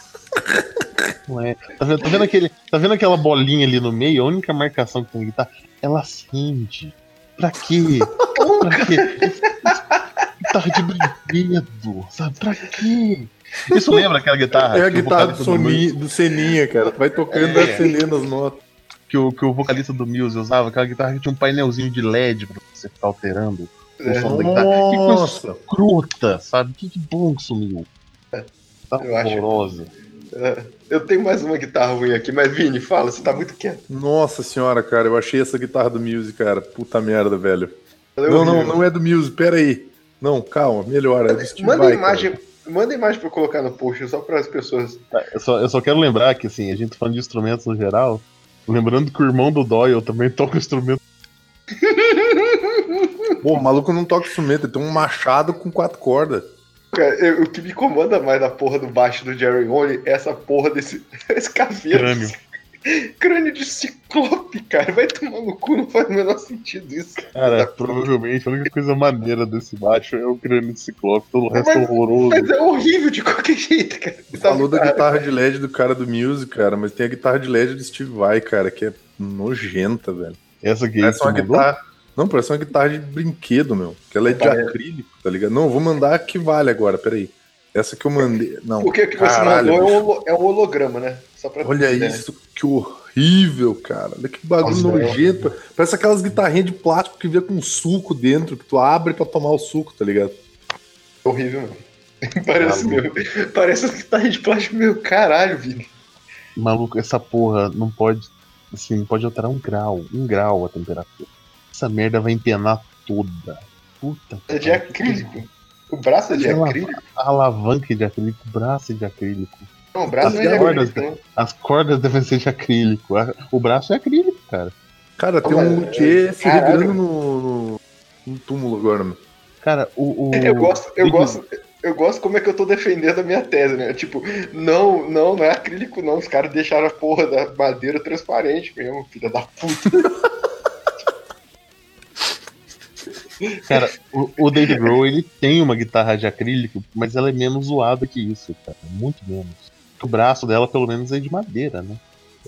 Não é. Tá vendo, tá vendo aquele, tá vendo aquela bolinha ali no meio? A única marcação que tem na guitarra, ela acende. Pra quê? Pra quê? Guitarra de brinquedo, sabe? Pra quê? Isso lembra aquela guitarra? É a que o guitarra do, do Seninha, cara. Vai tocando É. vai acendendo as notas. que o, que o vocalista do Muse usava, aquela guitarra que tinha um painelzinho de LED pra você ficar alterando o É, som da guitarra. Que coisa escrota, sabe? Que, que bom que sumiu. Tá Eu acho- horrorosa. é. Eu tenho mais uma guitarra ruim aqui, mas Vini, fala, você tá muito quieto. Nossa senhora, cara, eu achei essa guitarra do Muse, cara. Puta merda, velho. Ela é não, não, não é do Muse, pera aí. Não, calma, melhora. É Manda a Vai, imagem, cara. manda imagem pra eu colocar no post, só para as pessoas. Tá, Eu só, eu só quero lembrar que, assim, a gente tá falando de instrumentos no geral, lembrando que o irmão do Doyle também toca instrumento. Pô, o maluco não toca instrumento, ele tem um machado com quatro cordas. Cara, eu- o que me incomoda mais na porra do baixo do Jerry Only é essa porra desse esse caveiro. Crânio. Crânio de ciclope, cara. Vai tomar no cu, não faz o menor sentido isso. Cara, provavelmente a única coisa maneira desse baixo é o crânio de ciclope, todo o resto é Mas- horroroso. Mas é horrível de qualquer jeito, cara. Falou da Tá- guitarra de LED do cara do Muse, cara, mas tem a guitarra de LED do Steve Vai, cara, que é nojenta, velho. Essa aqui que uma guitarra. Não, parece uma guitarra de brinquedo, meu. Que ela é de acrílico, tá ligado? Não, eu vou mandar a que vale agora, peraí. Essa que eu mandei. Não. O que você caralho, mandou é um, é um holograma, né? Só pra Olha ter ideia. isso, que horrível, cara. Olha que bagulho Nossa, é nojento. Parece aquelas guitarrinhas de plástico que vem com suco dentro, que tu abre pra tomar o suco, tá ligado? É horrível, mano. Parece meu. Parece que tá de plástico meu. Caralho, Vini. Maluco, essa porra não pode. Assim, não pode alterar um grau. Um grau a temperatura. Essa merda vai empenar toda. Puta É de acrílico. O braço é de acrílico? A alavanca é de acrílico, o braço é de acrílico. Não, o braço não é de As cordas, acrílico. não. As cordas devem ser de acrílico. O braço é acrílico, cara. Cara, tem um luthier se caralho. revirando no, no, no túmulo agora, meu. Cara, o. o Eu gosto, eu gosto, eu gosto como é que eu tô defendendo a minha tese, né? Tipo, não, não, não é acrílico, não. Os caras deixaram a porra da madeira transparente mesmo, filha da puta. Cara, o, o Dave Grohl, ele tem uma guitarra de acrílico, mas ela é menos zoada que isso, cara. Muito menos. O braço dela, pelo menos, é de madeira, né?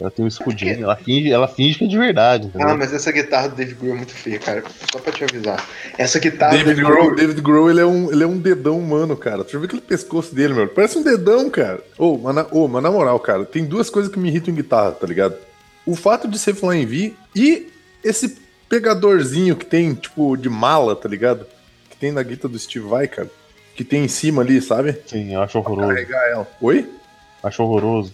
Ela tem um escudinho, ela finge, ela finge que é de verdade, entendeu? Ah, mas essa guitarra do Dave Grohl é muito feia, cara. Só pra te avisar. Essa guitarra do David Grohl, Grohl. David Grohl ele, é um, ele é um dedão humano, cara. Tu já viu aquele pescoço dele, meu? Parece um dedão, cara. Ô, mas, na- ô, mas na moral, cara, tem duas coisas que me irritam em guitarra, tá ligado? O fato de ser Flying V e esse pegadorzinho que tem, tipo, de mala, tá ligado? Que tem na guitarra do Steve Vai, cara. Que tem em cima ali, sabe? Sim, eu acho horroroso. Carregar ela. Oi? Acho horroroso.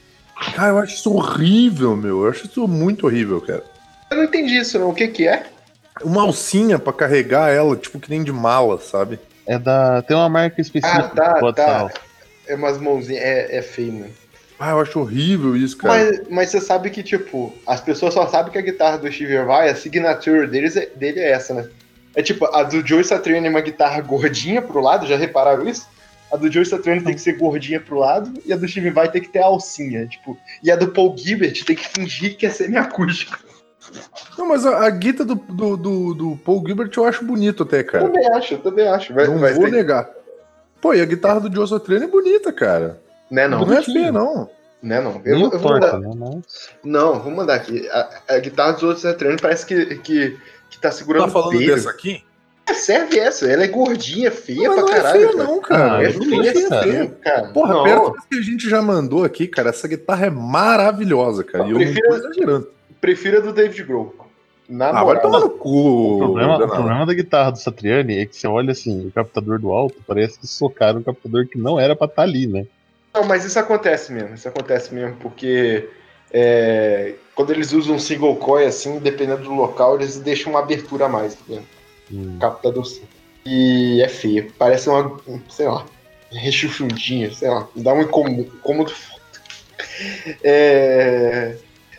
Cara, eu acho isso horrível, meu. Eu acho isso muito horrível, cara. Eu não entendi isso, não. O que que é? Uma alcinha pra carregar ela, tipo, que nem de mala, sabe? É da. Tem uma marca específica Ah, tá, tá. É umas mãozinhas. É, é feio, mano. Ah, eu acho horrível isso, cara. Mas, mas você sabe que, tipo, as pessoas só sabem que a guitarra do Steve Vai, a signature deles é, dele é essa, né? É tipo, a do Joe Satriani é uma guitarra gordinha pro lado, já repararam isso? A do Joe Satriani tem que ser gordinha pro lado e a do Steve Vai tem que ter alcinha, tipo. E a do Paul Gilbert tem que fingir que é semiacústica. Não, mas a, a guita do, do, do, do Paul Gilbert eu acho bonito até, Eu cara. também acho, eu também acho. Vai, não vai vou ter- negar. Pô, e a guitarra do Joe Satriani é bonita, cara. Né, Não, não? é feia, não. Né, não. Eu, vou- eu vou torta, mandar. né? Mas... Não, vou mandar aqui. A, a guitarra dos outros Satriani parece que, que, que tá segurando Tá falando dessa aqui? É, serve essa, ela é gordinha, feia Mas pra não é caralho. feia, cara. não, cara. Ah, É eu não feia, feia, cara. Porra, não, perto que a gente já mandou aqui, cara, essa guitarra é maravilhosa, cara. Eu Prefiro- não tô exagerando. prefiro a do David Grohl. Na Ah, moral. no cu. O problema, o problema da guitarra do Satriani é que você olha assim, o captador do alto, parece que socaram um captador que não era pra estar ali, né? Não, mas isso acontece mesmo. Isso acontece mesmo, porque é, quando eles usam um single coil, assim, dependendo do local, eles deixam uma abertura a mais né? Hum. captador sim. E é feio. Parece uma, sei lá, rechuchudinha, sei lá. Dá um incômodo, incômodo foda. É,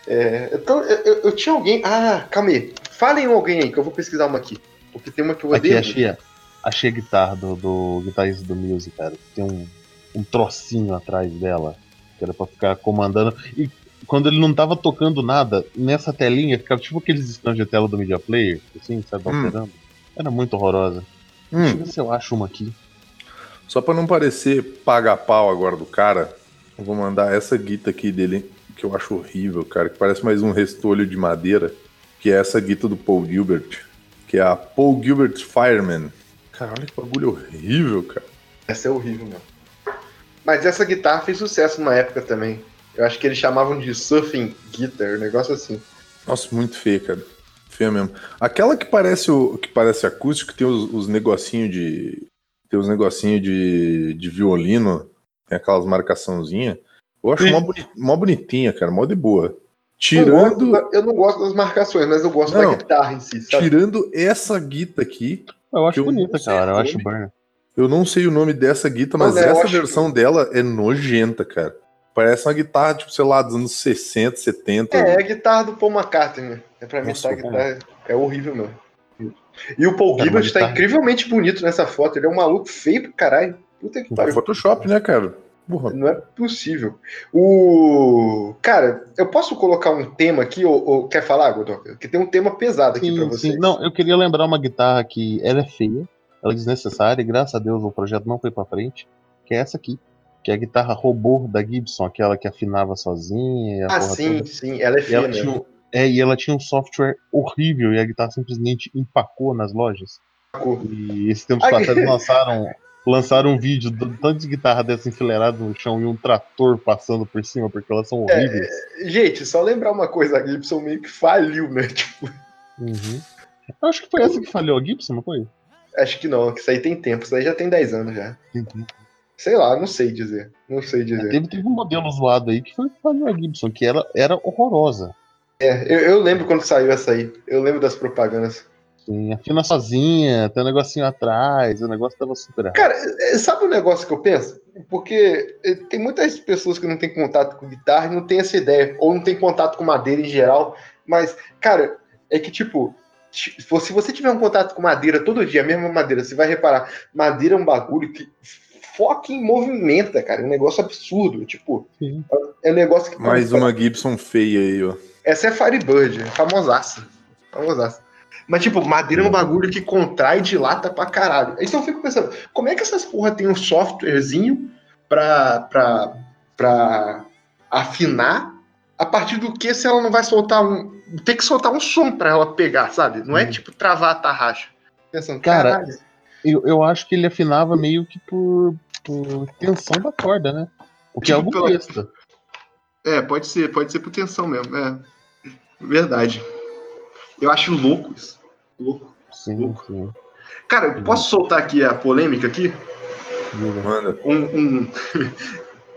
é, então, eu, eu- eu tinha alguém. Ah, calma aí. Falem alguém aí, que eu vou pesquisar uma aqui. Porque tem uma que eu Aqui, odeio. achei, a- achei a guitarra do, do guitarrista do Muse, cara. Tem um, um trocinho atrás dela, que era pra ficar comandando. E quando ele não tava tocando nada, nessa telinha ficava tipo aqueles stands de tela do Media Player, assim, sabe, Hum. alterando. Era muito horrorosa. Deixa eu Hum, ver se eu acho uma aqui. só pra não parecer paga-pau agora do cara, eu vou mandar essa guita aqui dele, que eu acho horrível, cara, que parece mais um restolho de madeira, que é essa guita do Paul Gilbert, que é a Paul Gilbert Fireman. Cara, olha que bagulho horrível, cara. Essa é horrível mesmo. Mas essa guitarra fez sucesso numa época também. Eu acho que eles chamavam de surfing guitar, um negócio assim. Nossa, muito feia, cara. Feia mesmo. Aquela que parece o que parece acústico, tem os, os negocinhos de. Tem os negocinhos de, de violino, tem aquelas marcaçãozinhas. Eu acho mó, boni- mó bonitinha, cara, mó de boa. Eu, Tirando, gosto- eu não gosto das marcações, mas eu gosto Não. da guitarra em si, sabe? tirando essa guita aqui, Eu acho bonita, não cara. Eu acho nome. burn. Eu não sei o nome dessa guita, mas eu essa versão dela é nojenta, cara. Parece uma guitarra, tipo, sei lá, dos anos 60, 70. É, é a guitarra do Paul McCartney, né? É pra mim Nossa, tá, a guitarra é horrível mesmo. E o Paul Gilbert uma tá guitarra- incrivelmente bonito nessa foto. Ele é um maluco feio pro caralho. Puta que pariu. Photoshop, né, cara? Porra. Não é possível. O. Cara, eu posso colocar um tema aqui, ou, ou quer falar, Godoka? Que tem um tema pesado aqui pra Sim, você. Não, eu queria lembrar uma guitarra que ela é feia, ela é desnecessária, e graças a Deus o projeto não foi pra frente, que é essa aqui. Que é a guitarra robô da Gibson, aquela que afinava sozinha. Ah, sim, toda. sim, ela é mesmo. tinha, é, e ela tinha um software horrível e a guitarra simplesmente empacou nas lojas. E esses tempos Ai, passados lançaram, lançaram um vídeo do tanto de guitarra dessa enfileirada no chão e um trator passando por cima, porque elas são É, horríveis. Gente, só lembrar uma coisa, a Gibson meio que faliu, né? Tipo, Uhum. Eu acho que foi essa que falhou a Gibson, não foi? Acho que não, que isso aí tem tempo, isso aí já tem 10 anos já. Sei lá, não sei dizer. Não sei dizer. Teve, teve um modelo zoado aí que foi a Gibson, que era, era horrorosa. É, eu, eu lembro quando saiu essa aí. Eu lembro das propagandas. Assim, afina sozinha, tem um negocinho atrás, o negócio tava super. Cara, é, sabe um negócio que eu penso? Porque é, tem muitas pessoas que não têm contato com guitarra e não tem essa ideia, ou não tem contato com madeira em geral. Mas, cara, é que tipo, se se você tiver um contato com madeira todo dia, a mesma madeira, você vai reparar, madeira é um bagulho que fucking movimenta, cara. É um negócio absurdo. Tipo, Sim. é um negócio que. Mais uma Gibson feia aí, ó. Essa é Firebird, é famosaça. Famosaça. Mas, tipo, madeira é um bagulho que contrai e dilata pra caralho. Então eu fico pensando, como é que essas porra tem um softwarezinho pra, pra, pra afinar a partir do que se ela não vai soltar um. Tem que soltar um som pra ela pegar, sabe? Não é Hum. tipo travar a tarraxa. Pensando, Cara, caralho. Eu, eu acho que ele afinava meio que por, por tensão da corda, né? O que é Tipo, algo pela- besta. É, pode ser, pode ser por tensão mesmo. É. Verdade. Eu acho louco isso. Louco. Sim, sim. Cara, posso soltar aqui a polêmica aqui? Manda. um, um-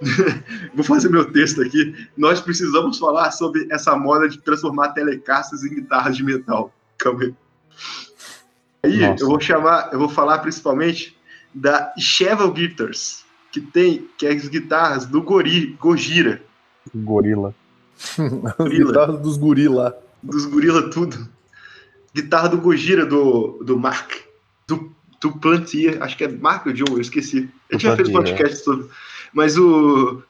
Vou fazer meu texto aqui. Nós precisamos falar sobre essa moda de transformar telecassas em guitarras de metal. Calma aí. Aí Nossa. eu vou chamar, eu vou falar principalmente da Cheval Guitars, que tem que é as guitarras do Gori, Gojira, Gorila. As Gorila. guitarras dos guri lá. dos gorila tudo. guitarra do Gojira, do, do Mark, do, do Plantier, acho que é Mark ou John, eu esqueci. A gente já fez podcast sobre. Mas o.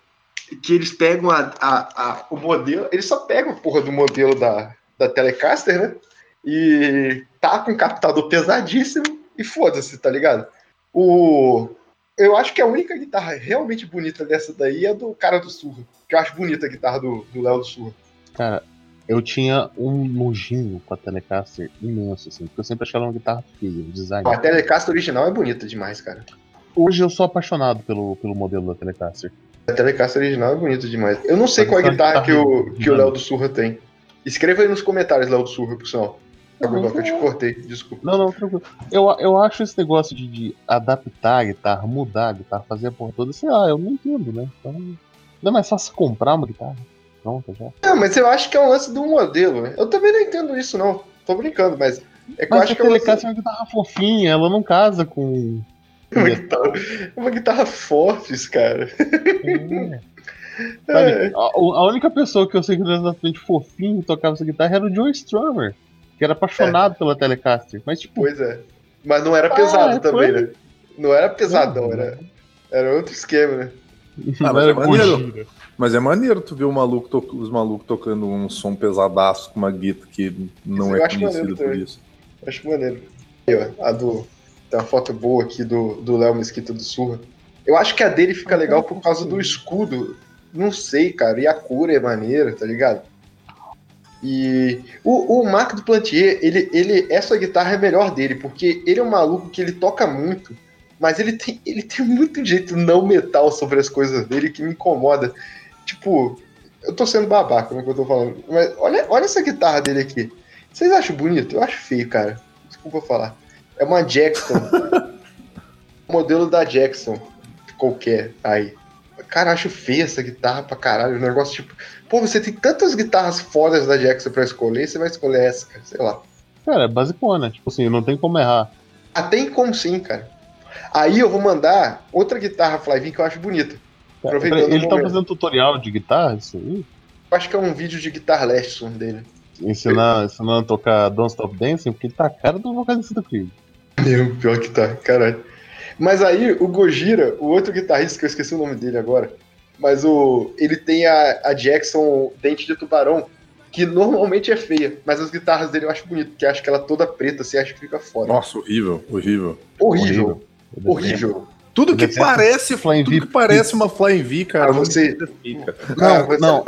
Que eles pegam a, a, a, o modelo. Eles só pegam a porra do modelo da, da Telecaster, né? E tá com um captador pesadíssimo e foda-se, tá ligado? O. Eu acho que a única guitarra realmente bonita dessa daí é do cara do Surra. Que eu acho bonita a guitarra do Léo do Surra. Cara, eu tinha um nojinho com a Telecaster imenso, assim, porque eu sempre achava uma guitarra feia, o design. A Telecaster original é bonita demais, cara. Hoje eu sou apaixonado pelo, pelo modelo da Telecaster. A Telecaster original é bonita demais. Eu não sei qual é a guitarra que o, que o Léo do Surra tem. Escreva aí nos comentários, Léo do Surra, pessoal. Não, que eu te cortei, desculpa. Não, não, tranquilo. Eu, eu acho esse negócio de, de adaptar a guitarra, mudar a guitarra, fazer a porra toda, sei lá, eu não entendo, né? Então, não é mais fácil comprar uma guitarra pronta já. Não, mas eu acho que é um lance do modelo, né? Eu também não entendo isso, não. Tô brincando, mas. É que mas eu acho que é é uma guitarra fofinha, ela não casa com. Uma guitarra, uma guitarra fortes, cara. É. Sabe, é. a, a, única pessoa que eu sei que era exatamente fofinho tocava essa guitarra era o Joe Strummer, que era apaixonado é. pela Telecaster. Mas, tipo. Pois é. Mas não era pesado ah, também, foi... né? Não era pesadão, era, era outro esquema, né? Ah, mas, é maneiro, mas é maneiro tu ver o maluco to... os malucos tocando um som pesadaço com uma guitarra que não é conhecido por isso. Eu acho maneiro. Aí, ó, a do. Tem uma foto boa aqui do Léo Mesquita do Surra. Eu acho que a dele fica legal por causa do escudo. Não sei, cara. E a cura é maneira, tá ligado? E o, o Mark do Plantier, ele, ele, essa guitarra é melhor dele, porque ele é um maluco que ele toca muito mas ele tem, ele tem muito jeito não metal sobre as coisas dele que me incomoda. Tipo, eu tô sendo babaca no que eu tô falando, mas olha, olha essa guitarra dele aqui. Vocês acham bonito? Eu acho feio, cara. Desculpa falar. É uma Jackson. modelo da Jackson. Qualquer aí. Cara, acho feia essa guitarra pra caralho. O negócio tipo. Pô, você tem tantas guitarras fodas da Jackson pra escolher, você vai escolher essa, cara. Sei lá. Cara, é basicona. Tipo assim, não tem como errar. Ah, tem como sim, cara. Aí eu vou mandar outra guitarra Flyvin que eu acho bonita. Aproveitando ele tá fazendo tutorial de guitarra, isso aí? Eu acho que é um vídeo de guitar lesson dele. Ensinar, ensinando a tocar Don't Stop Dancing, porque ele tá a cara do vocalista do Creed. Meu, pior que tá, caralho. Mas aí o Gojira, o outro guitarrista, que eu esqueci o nome dele agora, mas o ele tem a, a Jackson Dente de Tubarão, que normalmente é feia, mas as guitarras dele eu acho bonito, porque acho que ela toda preta, assim, acho que fica foda. Nossa, horrível, horrível. Horrível. horrível. Horrível. Tudo que parece Flying tudo V, que parece uma Flying V, cara. Ah, você... Não, não, não.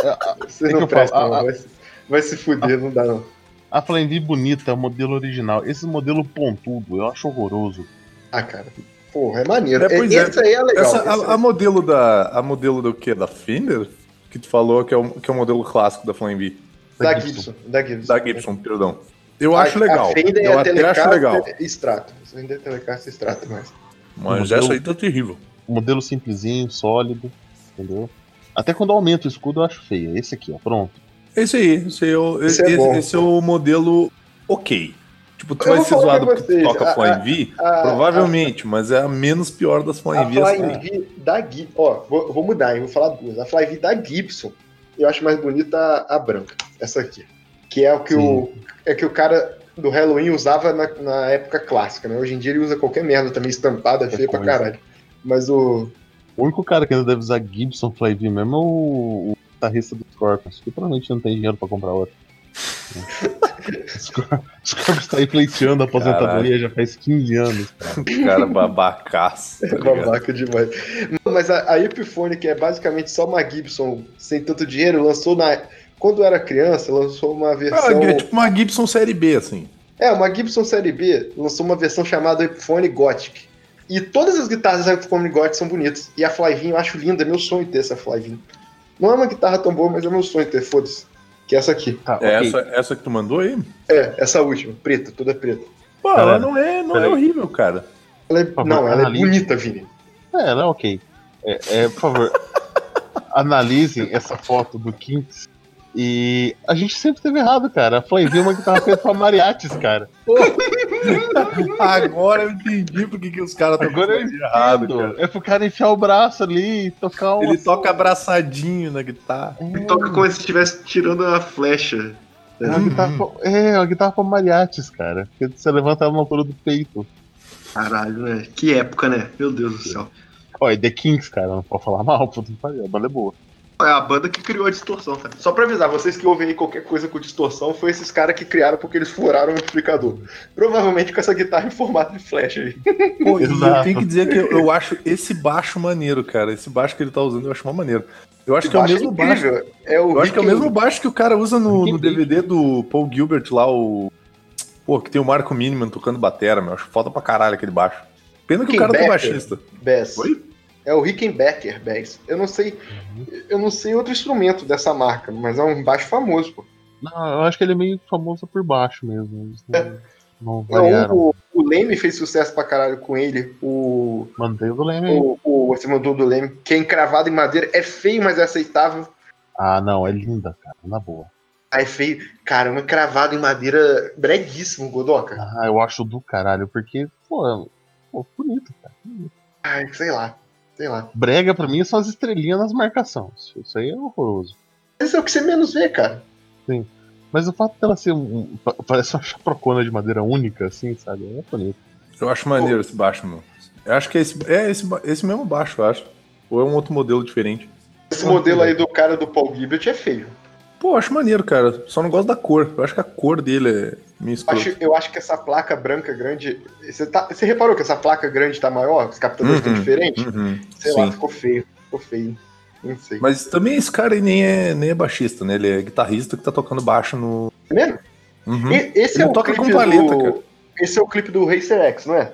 Você é não presta, falo, não. Vai, vai, se fuder, a, não dá não. A Flying V bonita é o modelo original. Esse modelo pontudo, eu acho horroroso. Ah, cara. Porra, é maneiro. É, pois é. Essa aí é legal. Essa, a, a, modelo da. A modelo do quê? Da Fender? Que tu falou que é o, que é o modelo clássico da V. Da, da Gibson. Da Gibson. Da Gibson, perdão. Eu a, acho legal. A Fender eu é até acho legal. Extrato. Fender é Telecaster extrato mais. Mas modelo, essa aí tá terrível. Modelo simplesinho, sólido, entendeu? Até quando aumenta o escudo eu acho feio. Esse aqui, ó, pronto. Esse aí, esse, é o, esse, esse, é, esse é, o modelo ok. Tipo, tu eu vai ser zoado porque tu toca Flying V? Provavelmente, a, mas é a menos pior das Flying V. A Flying V da Gibson. Ó, vou, vou mudar, hein? Vou falar duas. A Flying V da Gibson, eu acho mais bonita a, a branca. Essa aqui. Que é o que o, é que o cara do Halloween usava na, na, época clássica, né? Hoje em dia ele usa qualquer merda também, estampada, feia pra caralho. Mas o. O único cara que ainda deve usar Gibson Flavie mesmo é o, o guitarrista do Scorpions, que provavelmente não tem dinheiro pra comprar outro. Scorpions tá aí pleiteando a aposentadoria já faz 15 anos. Cara, cara babacaço. Tá Babaca demais. Mas a, a Epiphone, que é basicamente só uma Gibson sem tanto dinheiro, lançou na quando era criança, lançou uma versão. Ah, tipo uma Gibson Série B, assim. É, uma Gibson Série B lançou uma versão chamada Epiphone Gothic. E todas as guitarras da Epiphone Gothic são bonitas. E a Flyvin eu acho linda, é meu sonho ter essa Flyvin. Não é uma guitarra tão boa, mas é meu sonho ter, foda-se. Que é essa aqui. Ah, é okay. essa, essa que tu mandou aí? É, essa última, preta, toda preta. Pô, ela não é, não é horrível, cara. Ela é, favor, não, ela analise. é bonita, Vini. É, ela é ok. É, é por favor, analisem essa foto do Kinks e a gente sempre teve errado, cara. A Flavie é uma guitarra feita pra mariachis, cara. Agora eu entendi porque que os caras estão errado, cara. É pro cara enfiar o braço ali e tocar um. Ele toca abraçadinho na guitarra. Ele toca como se estivesse tirando a flecha. É uma guitarra, pra- é, uma guitarra pra mariachis, cara. Porque você levanta ela na altura do peito. Caralho, né? Que época, né? Meu Deus do céu. E The Kings, cara, não pode falar mal, puta que pariu, a banda é boa. É a banda que criou a distorção, tá? Só pra avisar, vocês que ouvem aí qualquer coisa com distorção, foi esses caras que criaram porque eles furaram o amplificador. Provavelmente com essa guitarra em formato de flecha aí. Pô, e eu Exato. tenho que dizer que eu, eu acho esse baixo maneiro, cara. Esse baixo que ele tá usando eu acho uma maneiro. Eu acho que é o Baixo mesmo baixo. É o Eu acho que é o mesmo baixo que o cara usa no, no DVD do Paul Gilbert lá, o. Pô, que tem o Marco Miniman tocando batera, meu. Acho foda pra caralho aquele baixo. Pena que o cara tá Rickenbacker. baixista. Bass. Oi? É o Rickenbacker Bass. Eu não sei. Eu não sei outro instrumento dessa marca, mas é um baixo famoso, pô. Não, eu acho que ele é meio famoso por baixo mesmo. Eles não, não o, o Leme fez sucesso pra caralho com ele. O. Mantei o do Leme. O, o você mandou do Leme, que é encravado em madeira. É feio, mas é aceitável. Ah, não, é linda, cara, na boa. Ah, é feio. Cara, um encravado em madeira breguíssimo, Godoka. Ah, eu acho do caralho, porque, pô, é- pô bonito, cara. Ai, sei lá. Sei lá. Brega pra mim são as estrelinhas nas marcações. Isso aí é horroroso. Esse é o que você menos vê, cara. Mas o fato dela ser um, um- pa- parece uma chaprocona de madeira única, assim, sabe? É bonito. Eu acho maneiro esse baixo, meu. Eu acho que é esse, é esse, esse mesmo baixo, eu acho. Ou é um outro modelo diferente. Esse modelo aí do cara do Paul Gilbert é feio. Pô, acho maneiro, cara. Só não gosto da cor. Eu acho que a cor dele é meio Eu escroto. acho, eu acho que essa placa branca grande. Você, tá, você reparou que essa placa grande tá maior? Os captadores estão Uhum. diferentes? Uhum, Sei sim. lá, ficou feio. Ficou feio. Não sei. Mas também esse cara aí nem é, nem é baixista, né? Ele é guitarrista que tá tocando baixo no. Tá vendo? Uhum. E- Esse Ele é o toca clipe com palheta, do... cara. Esse é o clipe do Racer X, não é?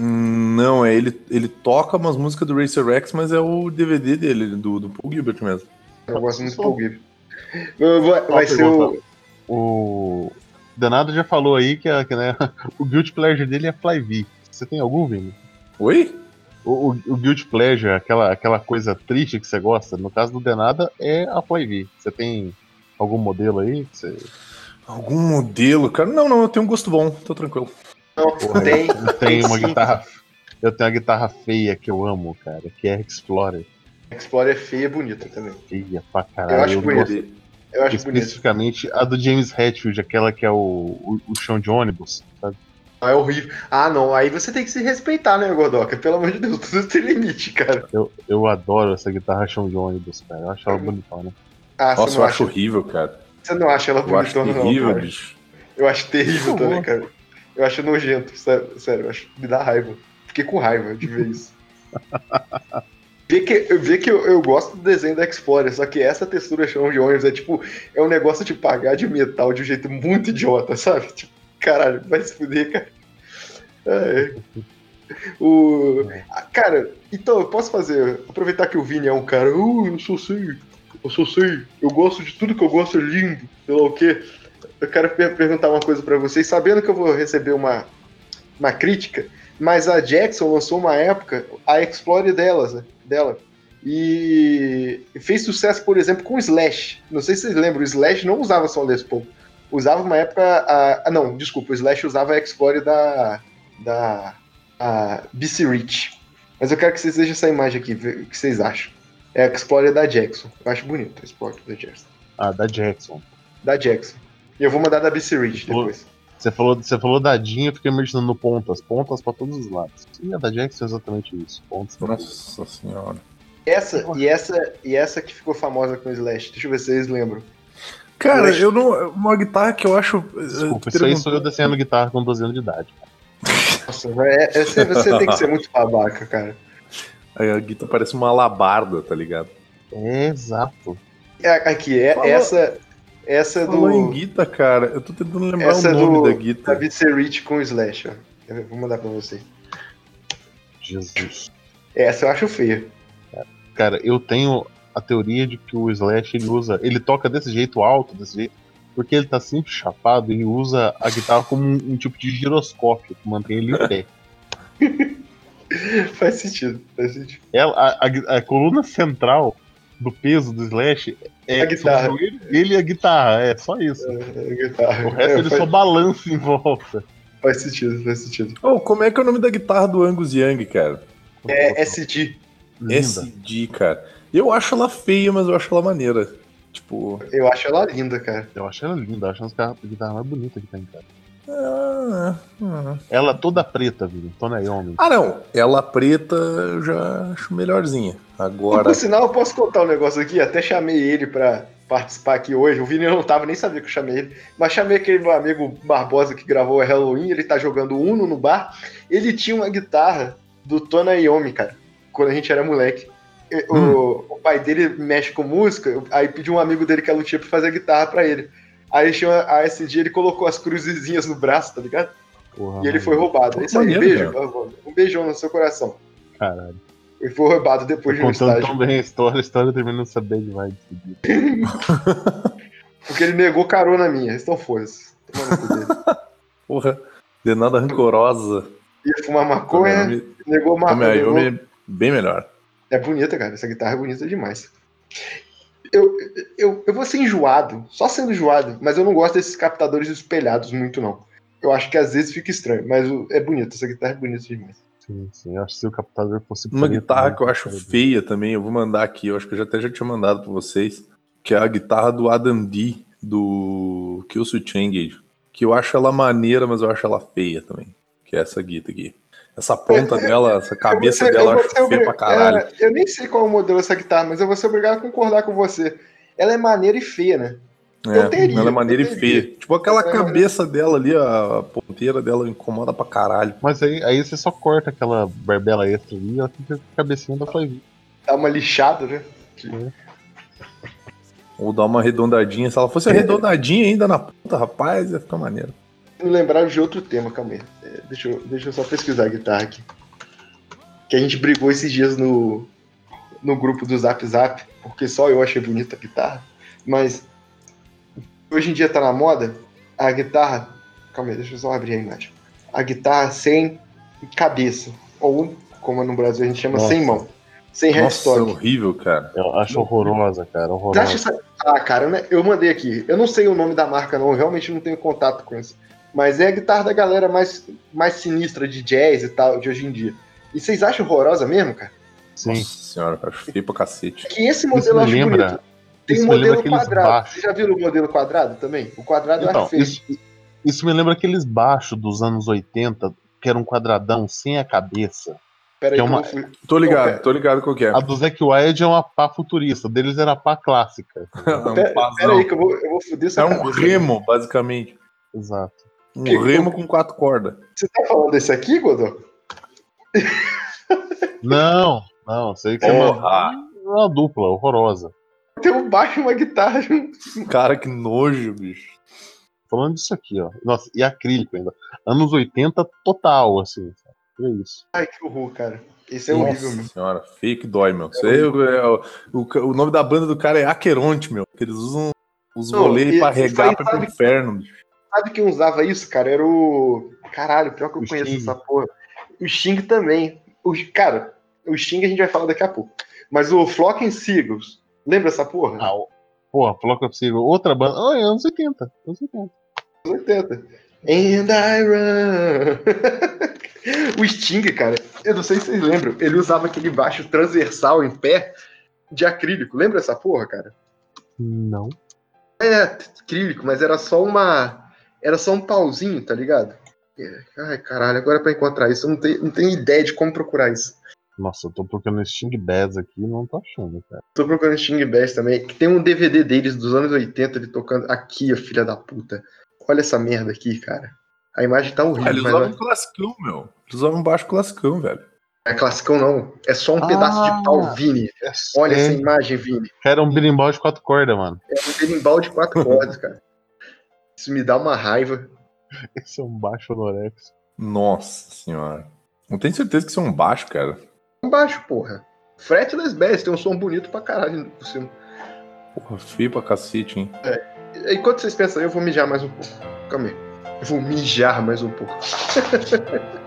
Não, é ele, ele toca umas músicas do Racer X, mas é o DVD dele, do, do Paul Gilbert mesmo. Eu gosto muito do Paul Gilbert. Vai ser o. O Danado já falou aí que, a- que, né, o Guilty Pleasure dele é Fly V. Você tem algum, Vini? Oi? O, o, o Guilty Pleasure, aquela, aquela coisa triste que você gosta, no caso do Denada, é a Fly V. Você tem algum modelo aí? Que você... Algum modelo, cara? Não, não, eu tenho um gosto bom, tô tranquilo. Não, Porra, tem. Eu tenho uma guitarra. Eu tenho uma guitarra feia que eu amo, cara, que é Explorer. Explorer é feia e bonita também. Feia pra caralho. Eu acho eu bonito. gosto Eu acho bonito. especificamente a do James Hetfield, aquela que é o, o, o chão de ônibus, sabe? Ah, é horrível. Ah, não. Aí você tem que se respeitar, né, Gordoca? Pelo amor de Deus, tudo tem limite, cara. Eu, eu adoro essa guitarra chão de ônibus, cara. Eu acho ela bonitona. Ah, Nossa, você eu não, acho acha, horrível, cara. você não acha ela Eu acho bonitona, não, terrível, cara. bicho. Eu acho terrível também, cara. Eu acho nojento, sério, sério, eu acho, me dá raiva. Fiquei com raiva de ver isso. Vê que, vê que eu, eu gosto do desenho da Explorer, só que essa textura chão de ônibus é tipo, é um negócio de pagar de metal de um jeito muito idiota, sabe? Tipo, caralho, vai se fuder, cara. É. O... ah, Cara, então eu posso fazer. Aproveitar que o Vini é um cara. Uh, eu sou sei. Eu sou sei. Eu gosto de tudo que eu gosto, é lindo. Sei lá o quê. Eu quero per- perguntar uma coisa pra vocês, sabendo que eu vou receber uma, uma crítica, mas a Jackson lançou uma época a Explore delas, né, dela. E fez sucesso, por exemplo, com o Slash. Não sei se vocês lembram, o Slash não usava só Les Paul. Usava uma época. A, ah, não, desculpa, o Slash usava a Explore da. da. A BC Rich. Mas eu quero que vocês vejam essa imagem aqui, ver o que vocês acham. É a Explorer da Jackson. Eu acho bonito a Explorer da Jackson. Ah, da Jackson. Da Jackson. E eu vou mandar da BC Rich depois. Você falou, você falou dadinho, eu fiquei imaginando pontas. Pontas pra todos os lados. E a da Jackson é exatamente isso. Pontas pra todos. Nossa senhora. Essa e essa e essa que ficou famosa com o Slash. Deixa eu ver se vocês lembram. Cara, Eu acho- eu não. Uma guitarra que eu acho. eh, Desculpa, isso aí sou eu desenhando guitarra com 12 anos de idade. Nossa, é, é- você, você tem que ser muito babaca, cara. A guitarra parece uma alabarda, tá ligado? É, exato. É, aqui, é, Falou- essa essa é Falou em do guita, cara. Eu tô tentando lembrar Essa o é nome do- da guita. BC Rich com Slash, ó. Vou mandar pra você. Jesus. Essa eu acho feia. Cara, eu tenho a teoria de que o Slash ele usa. Ele toca desse jeito alto, desse jeito, porque ele tá sempre chapado e usa a guitarra como um, um tipo de giroscópio que mantém ele em pé. faz sentido, faz sentido. Ela, a, a- a coluna central do peso do Slash é A guitarra. ele, ele e a guitarra, é só isso. É, guitarra. O resto É, ele faz, só balança em volta. faz sentido, faz sentido. Oh, como é que é o nome da guitarra do Angus Young, cara? É SD. Linda. SD, cara. Eu acho ela feia, mas eu acho ela maneira. Tipo. Eu acho ela linda, cara. Eu acho ela linda, eu acho uma guitarra mais bonita que tem, cara. Ah, ah. Ela toda preta, viu? Tô Naomi. Ah, não. Ela preta eu já acho melhorzinha. Agora. Por sinal, eu posso contar um negócio aqui. Até chamei ele pra participar aqui hoje. O Vini não tava, nem sabia que eu chamei ele. Mas chamei aquele meu amigo Barbosa que gravou a Halloween. Ele tá jogando Uno no bar. Ele tinha uma guitarra do Tona Iommi, cara. Quando a gente era moleque. E- Hum. O, o pai dele mexe com música. Aí pediu um amigo dele que é luthier pra fazer a guitarra pra ele. Aí tinha, esse dia ele colocou as cruzezinhas no braço, tá ligado? Porra, E ele foi roubado. É isso aí, Maneiro, beijo, cara. Um beijão no seu coração. Caralho. Ele foi roubado depois de um Contando estágio. tão bem a história, a história termina bad vibe. seguida. Porque ele negou carona minha. Então foda-se. Porra. De nada rancorosa. Ia fumar maconha, Tommy negou maconha. negou- Iommi é bem melhor. É bonita, cara. Essa guitarra é bonita demais. Eu, eu, eu vou ser enjoado, só sendo enjoado, mas eu não gosto desses captadores espelhados muito, não. Eu acho que às vezes fica estranho, mas é bonito. Essa guitarra é bonita demais. Sim, sim. Eu acho que se o captador fosse Uma guitarra né, que eu acho feia também, eu vou mandar aqui, eu acho que eu já até já tinha mandado pra vocês, que é a guitarra do Adam D, do Killswitch Engage, que eu acho ela maneira, mas eu acho ela feia também, que é essa guitarra aqui. Essa ponta dela, essa cabeça ser- dela eu eu acho feia pra caralho. É, eu nem sei qual é o modelo dessa guitarra, mas eu vou ser obrigado a concordar com você. Ela é maneira e feia, né? É, eu teria, ela é maneira e feia. Tipo aquela É. cabeça dela ali, a ponteira dela incomoda pra caralho. Mas aí, aí você só corta aquela barbela extra ali e ela fica com a cabecinha da Flavie. Dá uma lixada, né? Ou dar uma arredondadinha. Se ela fosse arredondadinha ainda na ponta, rapaz, ia ficar maneiro. Me lembraram de outro tema, calma aí. É, deixa, eu, deixa eu só pesquisar a guitarra aqui. Que a gente brigou esses dias no, no grupo do Zap Zap, porque só eu achei bonita a guitarra. Mas hoje em dia tá na moda a guitarra. Calma aí, deixa eu só abrir a imagem. A guitarra sem cabeça. Ou, como no Brasil a gente chama, Nossa. sem mão. Sem Nossa, é headstock. horrível, cara. Eu acho horrorosa, cara. Você Horrorosa. acha essa... Ah, cara, né? eu mandei aqui. Eu não sei o nome da marca, não. Eu realmente não tenho contato com isso. Mas é a guitarra da galera mais, mais sinistra de jazz e tal, de hoje em dia. E vocês acham horrorosa mesmo, cara? Sim. Nossa senhora, eu acho feio pra cacete. Que esse modelo eu acho lembra. bonito. Tem Isso um me lembra modelo aqueles quadrado. baixos. Você já viu o modelo quadrado também? O quadrado eu Então, acho feio. isso, isso me lembra aqueles baixos dos anos 80, que era um quadradão sem a cabeça. Pera aí que é que eu uma- Tô ligado, é? tô ligado qual que é. A do Zack Wild é uma pá futurista, deles era pá clássica. um Pera, pera aí que eu vou, eu vou fuder essa É um cabeça. remo, basicamente. Exato. Um Que- remo com quatro cordas. Você tá falando desse aqui, Godô? Não, não, sei que é uma, Porra! uma dupla horrorosa. Tem um baixo e uma guitarra. Cara, que nojo, bicho. Falando disso aqui, ó. Nossa, e acrílico ainda. Anos 80 total, assim. sabe? É isso. Ai, que horror, cara. Esse é horrível, Nossa meu. senhora, feio que dói, meu. Isso aí é o, o, o nome da banda do cara é Aqueronte, meu. Eles usam os e- pra regar pra pro inferno, bicho. Sabe quem usava isso, cara? Era o. Caralho, pior que eu O conheço Sting. essa porra. O Sting também. O... Cara, o Sting a gente vai falar daqui a pouco. Mas o Flock and Seagulls, lembra essa porra? Ah, porra, Flock of Seagull, outra banda. Ah, é anos 80. Anos 80. 80. And I run. o Sting, cara, eu não sei se vocês lembram, ele usava aquele baixo transversal em pé de acrílico. Lembra essa porra, cara? Não. É, acrílico, mas era só uma. Era só um pauzinho, tá ligado? É, Ai, caralho, agora pra encontrar isso, eu não tenho, não tenho ideia de como procurar isso. Nossa, eu tô procurando Sting Bass aqui e não tô achando, cara. Tô procurando Sting Bass também, que tem um DVD deles dos anos 80, ele tocando. Aqui, ó, filha da puta. Olha essa merda aqui, cara. A imagem tá Ah, horrível, eles mas usavam um classicão, meu. Eles usavam um baixo classicão, velho. é classicão não. É só um Ah. pedaço de pau, Vini. É, Olha é, essa imagem, Vini. Era um berimbau de quatro cordas, mano. É um berimbau de quatro cordas, cara. Isso me dá uma raiva. Esse é um baixo Lorex. Nossa senhora. Não tenho certeza que isso é um baixo, cara. Baixo, porra. Fretless Bass tem um som bonito pra caralho por cima. Porra, feio pra cacete, hein? Enquanto vocês pensam aí, eu vou mijar mais um pouco. Calma aí. Eu vou mijar mais um pouco.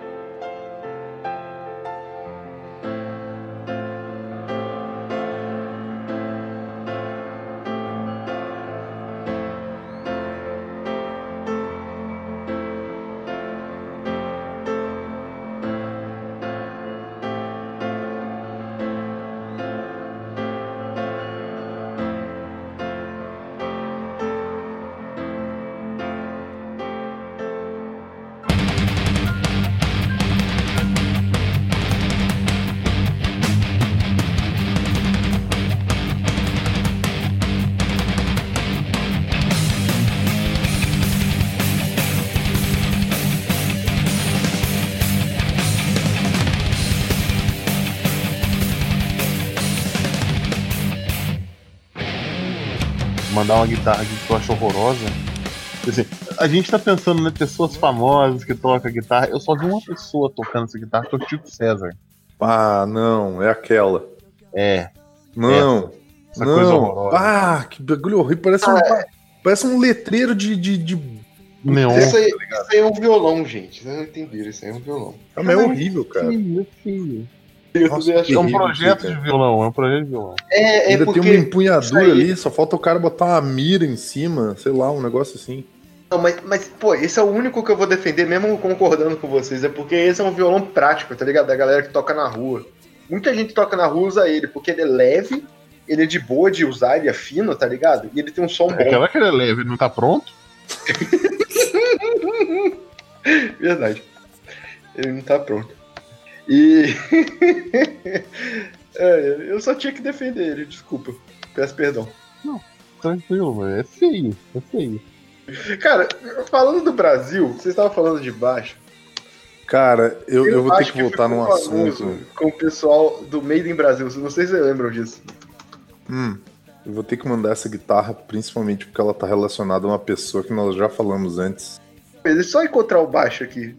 uma guitarra que eu acho horrorosa. Assim, a gente tá pensando em pessoas famosas que tocam guitarra. Eu só vi uma pessoa tocando essa guitarra, que é o Chico César. Ah, não, é aquela. É. Não. Essa coisa não. horrorosa. Ah, que bagulho horrível. Parece, um, parece um letreiro de. de, de... Neon. Isso aí, isso aí é um violão, gente. Vocês não entenderam, isso aí é um violão. Ah, mas é horrível, cara. Filho, filho. Nossa, acho- É um projeto cara. de violão, é um projeto de violão. É, é Ainda porque. tem uma empunhadura ali, só falta o cara botar uma mira em cima, sei lá, um negócio assim. Não, mas, mas, pô, esse é o único que eu vou defender, mesmo concordando com vocês. É porque esse é um violão prático, tá ligado? Da galera que toca na rua. Muita gente toca na rua usa ele, porque ele é leve, ele é de boa de usar, ele é fino, tá ligado? E ele tem um som bom. Aquela que ele é leve, ele não tá pronto? Verdade. Ele não tá pronto. E. É, eu só tinha que defender ele, desculpa. Peço perdão. Tranquilo, mano. É feio, é feio. Cara, falando do Brasil, vocês estavam falando de baixo. Cara, eu, eu vou ter acho que voltar num assunto. Com o pessoal do Made in Brasil. Não sei se vocês lembram disso. Hum, eu vou ter que mandar essa guitarra, principalmente porque ela tá relacionada a uma pessoa que nós já falamos antes. Deixa eu só encontrar o baixo aqui.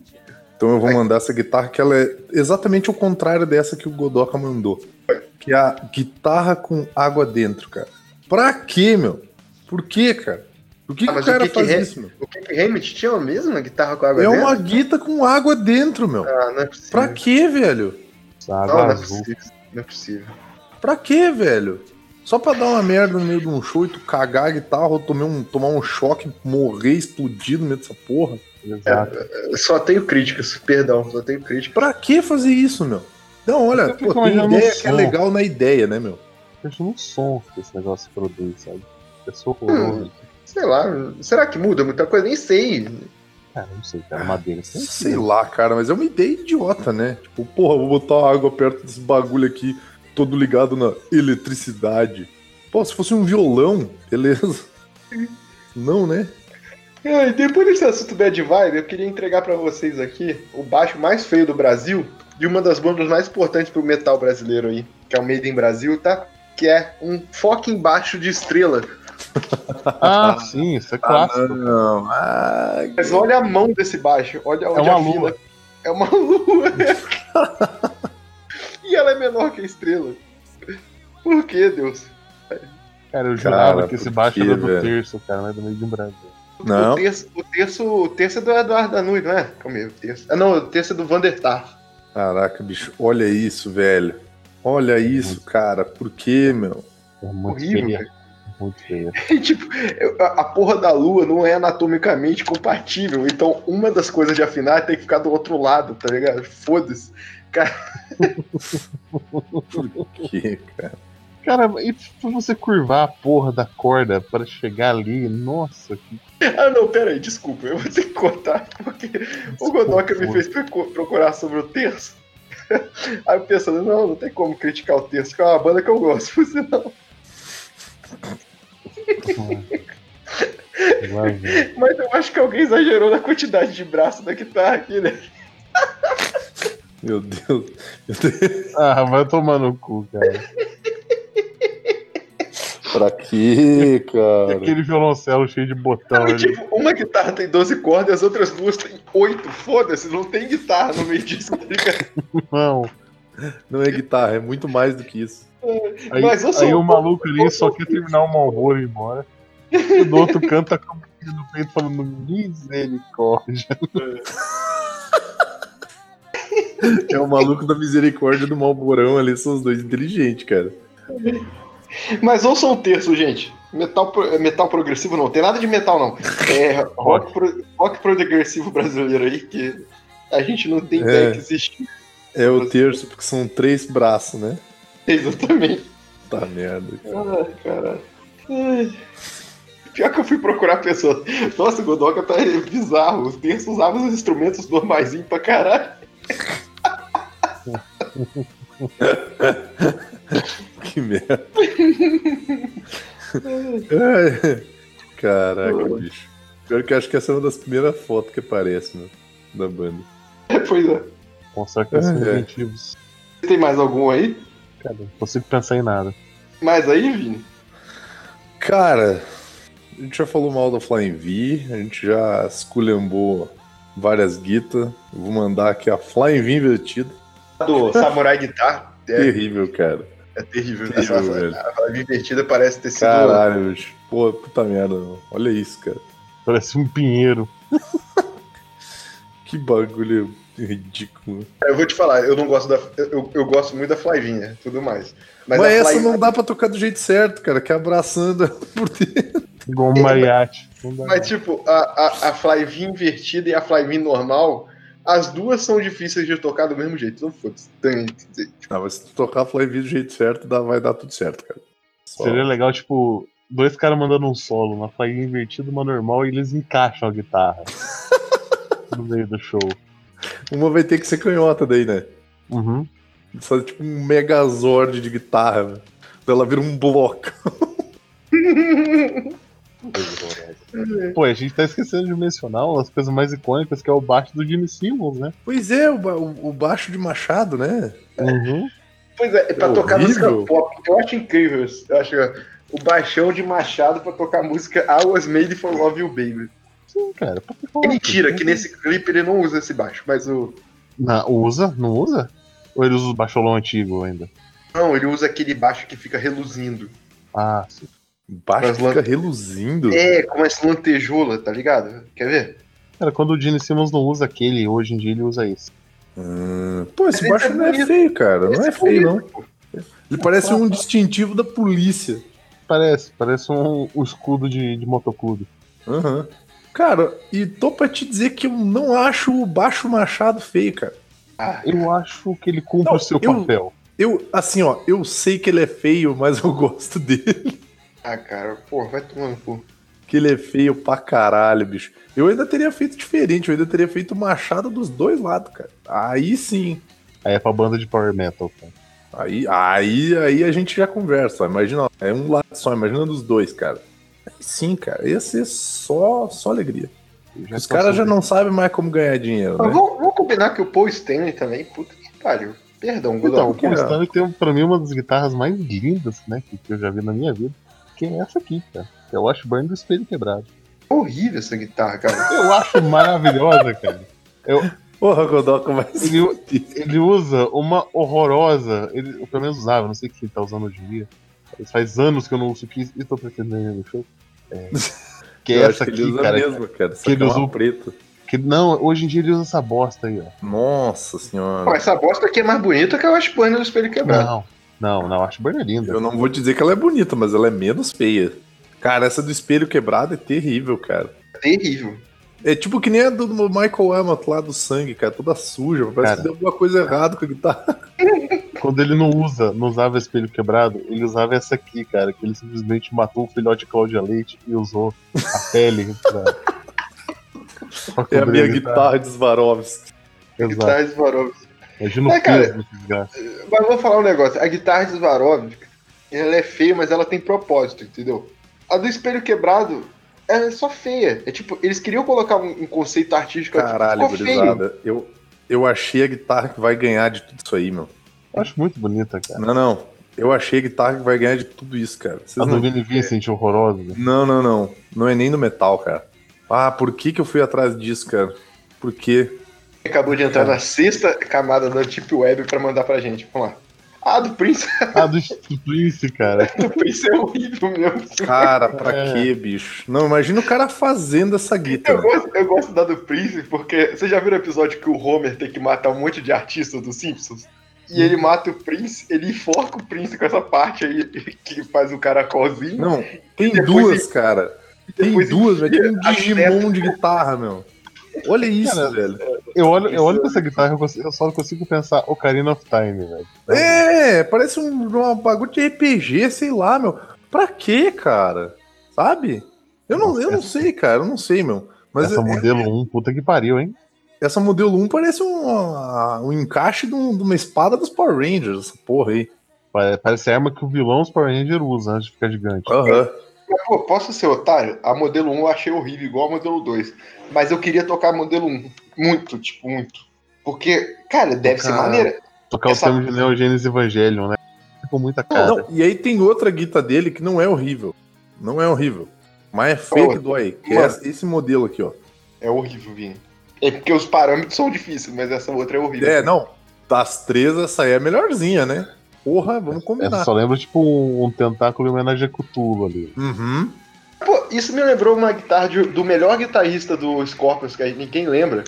Então eu vou mandar essa guitarra que ela é exatamente o contrário dessa que o Godoka mandou. Que é a guitarra com água dentro, cara. Pra quê, meu? Por quê, cara? Por que, Ah, que o mas cara o que faz é? isso, meu? O Kick Hammett tinha a mesma guitarra com água É dentro? uma guita com água dentro, meu. Ah, não é possível. Pra quê, velho? Essa Não, água não é azul. possível. Não é possível. Pra quê, velho? Só pra dar uma merda no meio de um show e tu cagar a guitarra ou tomar um, tomar um choque, morrer, explodir no meio dessa porra? Exato. Eu só tenho críticas, perdão, só tenho críticas. Pra que fazer isso, meu? Não, olha, Eu pô, tem ideia o que é legal na ideia, né, meu? Veja no som que esse negócio produz, sabe? É só horroroso. Sei lá, será que muda muita coisa? Nem sei. Cara, não sei, cara. Madeira. Sei, Sei lá, cara, mas é uma ideia idiota, né? Tipo, porra, vou botar água perto desse bagulho aqui, todo ligado na eletricidade. Pô, se fosse um violão, beleza. Não, né? É, e depois desse assunto bad vibe, eu queria entregar pra vocês aqui o baixo mais feio do Brasil de uma das bandas mais importantes pro metal brasileiro aí, que é o Made in Brasil, tá? Que é um fucking baixo de estrela. Ah, sim, isso é clássico. não. Ah, Mas olha a mão desse baixo, olha onde uma a lua. fila. É uma lua. e ela é menor que a estrela. Por que, Deus? Cara, eu jurava Cara, que esse baixo era do velho? terço, cara, não é do meio de um Brasil. Não. O terço, o terço, o terço é do Eduardo Danui, não é? Calma aí, o terço. Ah, não, o terço é do Vandertar. Caraca, bicho, olha isso, velho. Olha isso, cara. Por quê, meu? É Horrível, feio. Muito feio. Tipo, a a porra da lua não é anatomicamente compatível. Então, uma das coisas de afinar tem que ficar do outro lado, tá ligado? Foda-se. Por quê, cara? Cara, e pra você curvar a porra da corda para chegar ali, nossa, que Ah, não, pera aí, desculpa. Eu vou ter que cortar, porque o Godoka me Desculpa. fez procu- procurar sobre o terço. Aí eu pensando, não, não tem como criticar o terço, que é uma banda que eu gosto, por sinal. Lá vem. Mas eu acho que alguém exagerou na quantidade de braço da guitarra aqui, né? Meu Deus. Meu Deus. Ah, vai tomar no cu, cara. Pra quê, E cara? aquele violoncelo cheio de botão ali. tipo, uma guitarra tem 12 cordas e as outras duas tem 8. Foda-se, não tem guitarra no meio disso, tá ligado? Não. Não é guitarra, é muito mais do que isso. Aí, Mas eu sou aí o um maluco ali só quer terminar o Malboro e ir embora. E o outro canta com a mão no peito falando misericórdia. É o maluco da misericórdia do Malborão ali, são os dois inteligentes, cara. Mas ouçam o terço, gente. Metal, pro- metal progressivo não, tem nada de metal não. É rock, pro- rock progressivo brasileiro aí que a gente não tem É. ideia que existe. É o terço, porque são três braços, né? Exatamente. Tá merda. Caralho. Ai. Pior que eu fui procurar pessoas. Nossa, o Godoka tá bizarro. Os terços usavam os instrumentos normaizinhos pra caralho. Que merda. Ai, Caraca, bicho. Pior que eu acho que essa é uma das primeiras fotos que aparece, né? Da banda. Pois é. Mostrar que É. inventivos. Tem mais algum aí? Cara, não consigo pensar em nada. Mais aí, Vini? Cara, a gente já falou mal da Flying V, a gente já esculhambou várias guitas. Vou mandar aqui a Flying V invertida. Do Samurai Guitar. É, terrível, cara. É terrível. terrível essa, velho. A Flying V invertida parece ter sido. Caralho, bicho. Pô, puta merda. Olha isso, cara. Parece um pinheiro. que bagulho ridículo. Eu vou te falar, eu não gosto da. Eu, eu gosto muito da Flyvinha, tudo mais. Mas, Mas essa não dá pra tocar do jeito certo, cara, que é abraçando por dentro. Igual um mariachi. Mas, tipo, a, a, a Flyvin invertida e a Flyvin normal, as duas são difíceis de tocar do mesmo jeito. Não foda-se. Não, mas se tu tocar a Flyvin do jeito certo, dá, vai dar tudo certo, cara. Só... Seria legal, tipo, dois caras mandando um solo, uma Flyvin invertida uma normal, e eles encaixam a guitarra no meio do show. Uma vai ter que ser canhota daí, né? Uhum. Só tipo um megazord de guitarra. Né? Ela vira um bloco. Pô, a gente tá esquecendo de mencionar uma das coisas mais icônicas que é o baixo do Jimmy Simmons, né? Pois é, o, o, o baixo de Machado, né? Uhum. Pois é, pra é tocar música pop, eu acho incrível. Eu acho o baixão de Machado pra tocar música I Was Made for Love You Baby. Sim, cara. É mentira que nesse clipe ele não usa esse baixo, mas o. Não, usa? Não usa? Ou ele usa o baixolão antigo ainda? Não, ele usa aquele baixo que fica reluzindo. Ah, sim. Baixo fica lan... reluzindo. É, com essa lantejoula, tá ligado? Quer ver? Cara, quando o Gene Simmons não usa aquele, hoje em dia ele usa esse. Hum, pô, esse baixo é não é feio, cara. Não é, é feio, não. Ele parece um distintivo da polícia. Parece, parece um, um escudo de, de motoclube. Uhum. Cara, e tô pra te dizer que eu não acho o Baixo Machado feio, cara. Ah, eu acho que ele cumpre não, o seu eu, papel. Eu, assim, ó, eu sei que ele é feio, mas eu gosto dele. Ah, cara, pô, vai tomando, pô. Que ele é feio pra caralho, bicho. Eu ainda teria feito diferente, eu ainda teria feito machado dos dois lados, cara. Aí sim. Aí é pra banda de power metal, cara. Aí, aí, aí a gente já conversa. Imagina, é um lado só, imagina dos dois, cara. Aí sim, cara, ia ser só, só alegria. Os caras já não sabem mais como ganhar dinheiro. Né? Vamos, vamos, combinar que o Paul Stanley também, puta que pariu. Perdão, Então, o Paul Stanley tem pra mim uma das guitarras mais lindas, né, que, eu já vi na minha vida. Que é essa aqui, cara. Que é o Washburn do espelho quebrado. Horrível essa guitarra, cara. Eu acho maravilhosa, cara. Eu, Porra, Godoka, mas. Ele, ele usa uma horrorosa. Ele, pelo menos usava, não sei o que ele tá usando hoje em dia. Faz anos que eu não uso aqui e tô pretendendo no show. É, que é essa aqui, cara. Mesmo, cara. Que ele usou preto. Que, não, hoje em dia ele usa essa bosta aí, ó. Nossa senhora. Pô, essa bosta aqui é mais bonita que a Washburn do espelho quebrado. Não, não, não, a Washburn é linda. Eu não vou dizer que ela é bonita, mas ela é menos feia. Cara, essa do espelho quebrado é terrível, cara. terrível. É tipo que nem a do Michael Amott lá do sangue, cara, toda suja. Parece cara, que deu alguma coisa errada com a guitarra. Quando ele não usa, não usava espelho quebrado, ele usava essa aqui, cara, que ele simplesmente matou o filhote de Cláudia Leite e usou a pele pra, pra É a minha a guitarra de Swarovski. Guitarra de Swarovski. Imagina o é, cara, Mas eu vou falar um negócio. A guitarra de Swarovski, ela é feia, mas ela tem propósito, entendeu? A do espelho quebrado, ela é só feia. É tipo, eles queriam colocar um, um conceito artístico Caralho, aqui, gurizada. Eu, eu achei a guitarra que vai ganhar de tudo isso aí, meu. Eu acho muito bonita, cara. Não, não. Eu achei a guitarra que vai ganhar de tudo isso, cara. Vocês a não... do Vini Vincent horrorosa. Né? Não, não, não. Não é nem no metal, cara. Ah, por que que eu fui atrás disso, cara? Por quê? Acabou de entrar na sexta camada da Deep Web pra mandar pra gente. Vamos lá. Ah, do Prince. Ah, do Prince, cara. do Prince é horrível mesmo. Cara, pra é. quê, bicho? Não, imagina o cara fazendo essa guitarra. Eu gosto, eu gosto da do Prince porque. Você já viu o episódio que o Homer tem que matar um monte de artistas dos Simpsons? E ele mata o Prince, ele enforca o Prince com essa parte aí que faz o caracolzinho. Não, tem duas, ele... cara. Tem duas, velho. Tem um Digimon de guitarra, meu. Olha isso, cara, velho. Eu olho, eu olho pra essa guitarra e eu só consigo pensar Ocarina of Time, velho. É, parece um, um bagulho de RPG, sei lá, meu. Pra quê, cara? Sabe? Eu não, eu não sei, cara, eu não sei, meu. Mas essa é, modelo 1, puta que pariu, hein? Essa modelo 1 parece um, um encaixe de, um, de, uma espada dos Power Rangers, essa porra aí. Parece a arma que o vilão dos Power Rangers usa antes de ficar gigante. Aham. Uhum. Pô, posso ser otário? A modelo 1 eu achei horrível, igual a modelo 2. Mas eu queria tocar a modelo 1. Muito, tipo, muito. Porque, cara, deve tocar, ser maneira. Tocar Essa... o tema de Neogênesis Evangelion, né? Com muita cara. Não, e aí tem outra guita dele que não é horrível. Não é horrível. Mas é feio que dói. Que é esse modelo aqui, ó. É horrível, Vini. É porque os parâmetros são difíceis, mas essa outra é horrível. É, não. Das três, essa aí é a melhorzinha, né? Porra, vamos Essa combinar. só lembra tipo um, um tentáculo em homenagem a Cthulhu ali. Uhum. Pô, isso me lembrou uma guitarra de- do melhor guitarrista do Scorpions, que ninguém lembra.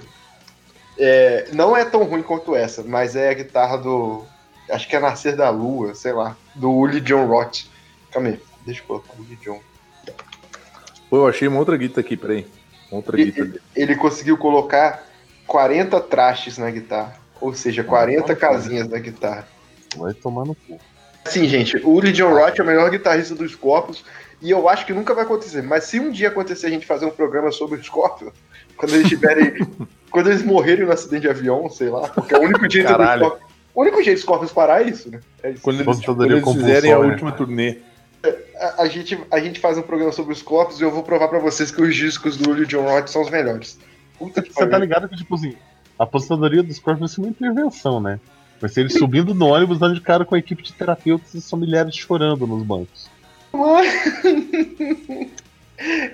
É, não é tão ruim quanto essa, mas é a guitarra do. Acho que é Nascer da Lua, sei lá. Do Uli John Roth. Calma aí, deixa eu colocar o Uli John. Pô, eu achei uma outra guita aqui, peraí. Outra E- guita dele. Ele conseguiu colocar 40 trastes na guitarra. Ou seja, 40 casinhas na guitarra. Vai tomar no cu. Sim, gente, o John Roth é o melhor guitarrista dos Scorpions. E eu acho que nunca vai acontecer. Mas se um dia acontecer a gente fazer um programa sobre o Scorpion, quando eles tiverem. quando eles morrerem no acidente de avião, sei lá, porque é o único jeito do Caralho. Scorpion. O único jeito do Scorpions parar é isso, né? É isso. Quando eles, quando eles fizerem a compulsória. última turnê. A, a gente, a gente faz um programa sobre os Scorpions e eu vou provar pra vocês que os discos do Uli John Roth são os melhores. Puta que Você tá ligado que, tipo assim, a aposentadoria dos corpos vai ser uma intervenção, né? Vai ser eles subindo no ônibus dando de cara com a equipe de terapeutas e os familiares chorando nos bancos.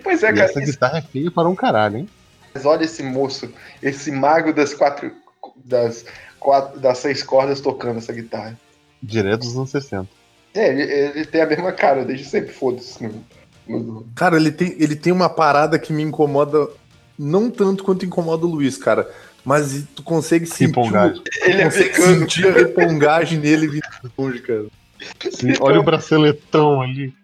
pois é, e cara. essa guitarra é feia para um caralho, hein? Mas olha esse moço, esse mago das quatro. das, quatro, das seis cordas tocando essa guitarra. Direto dos anos 60. É, ele, ele tem a mesma cara desde sempre, foda-se. no- no- Cara, ele tem, ele tem uma parada que me incomoda não tanto quanto incomoda o Luiz, cara. Mas tu consegue sentir. Ripongagem. Ele é consegue vegano. sentir a repongagem nele vindo longe, cara. Sim, olha o braceletão ali.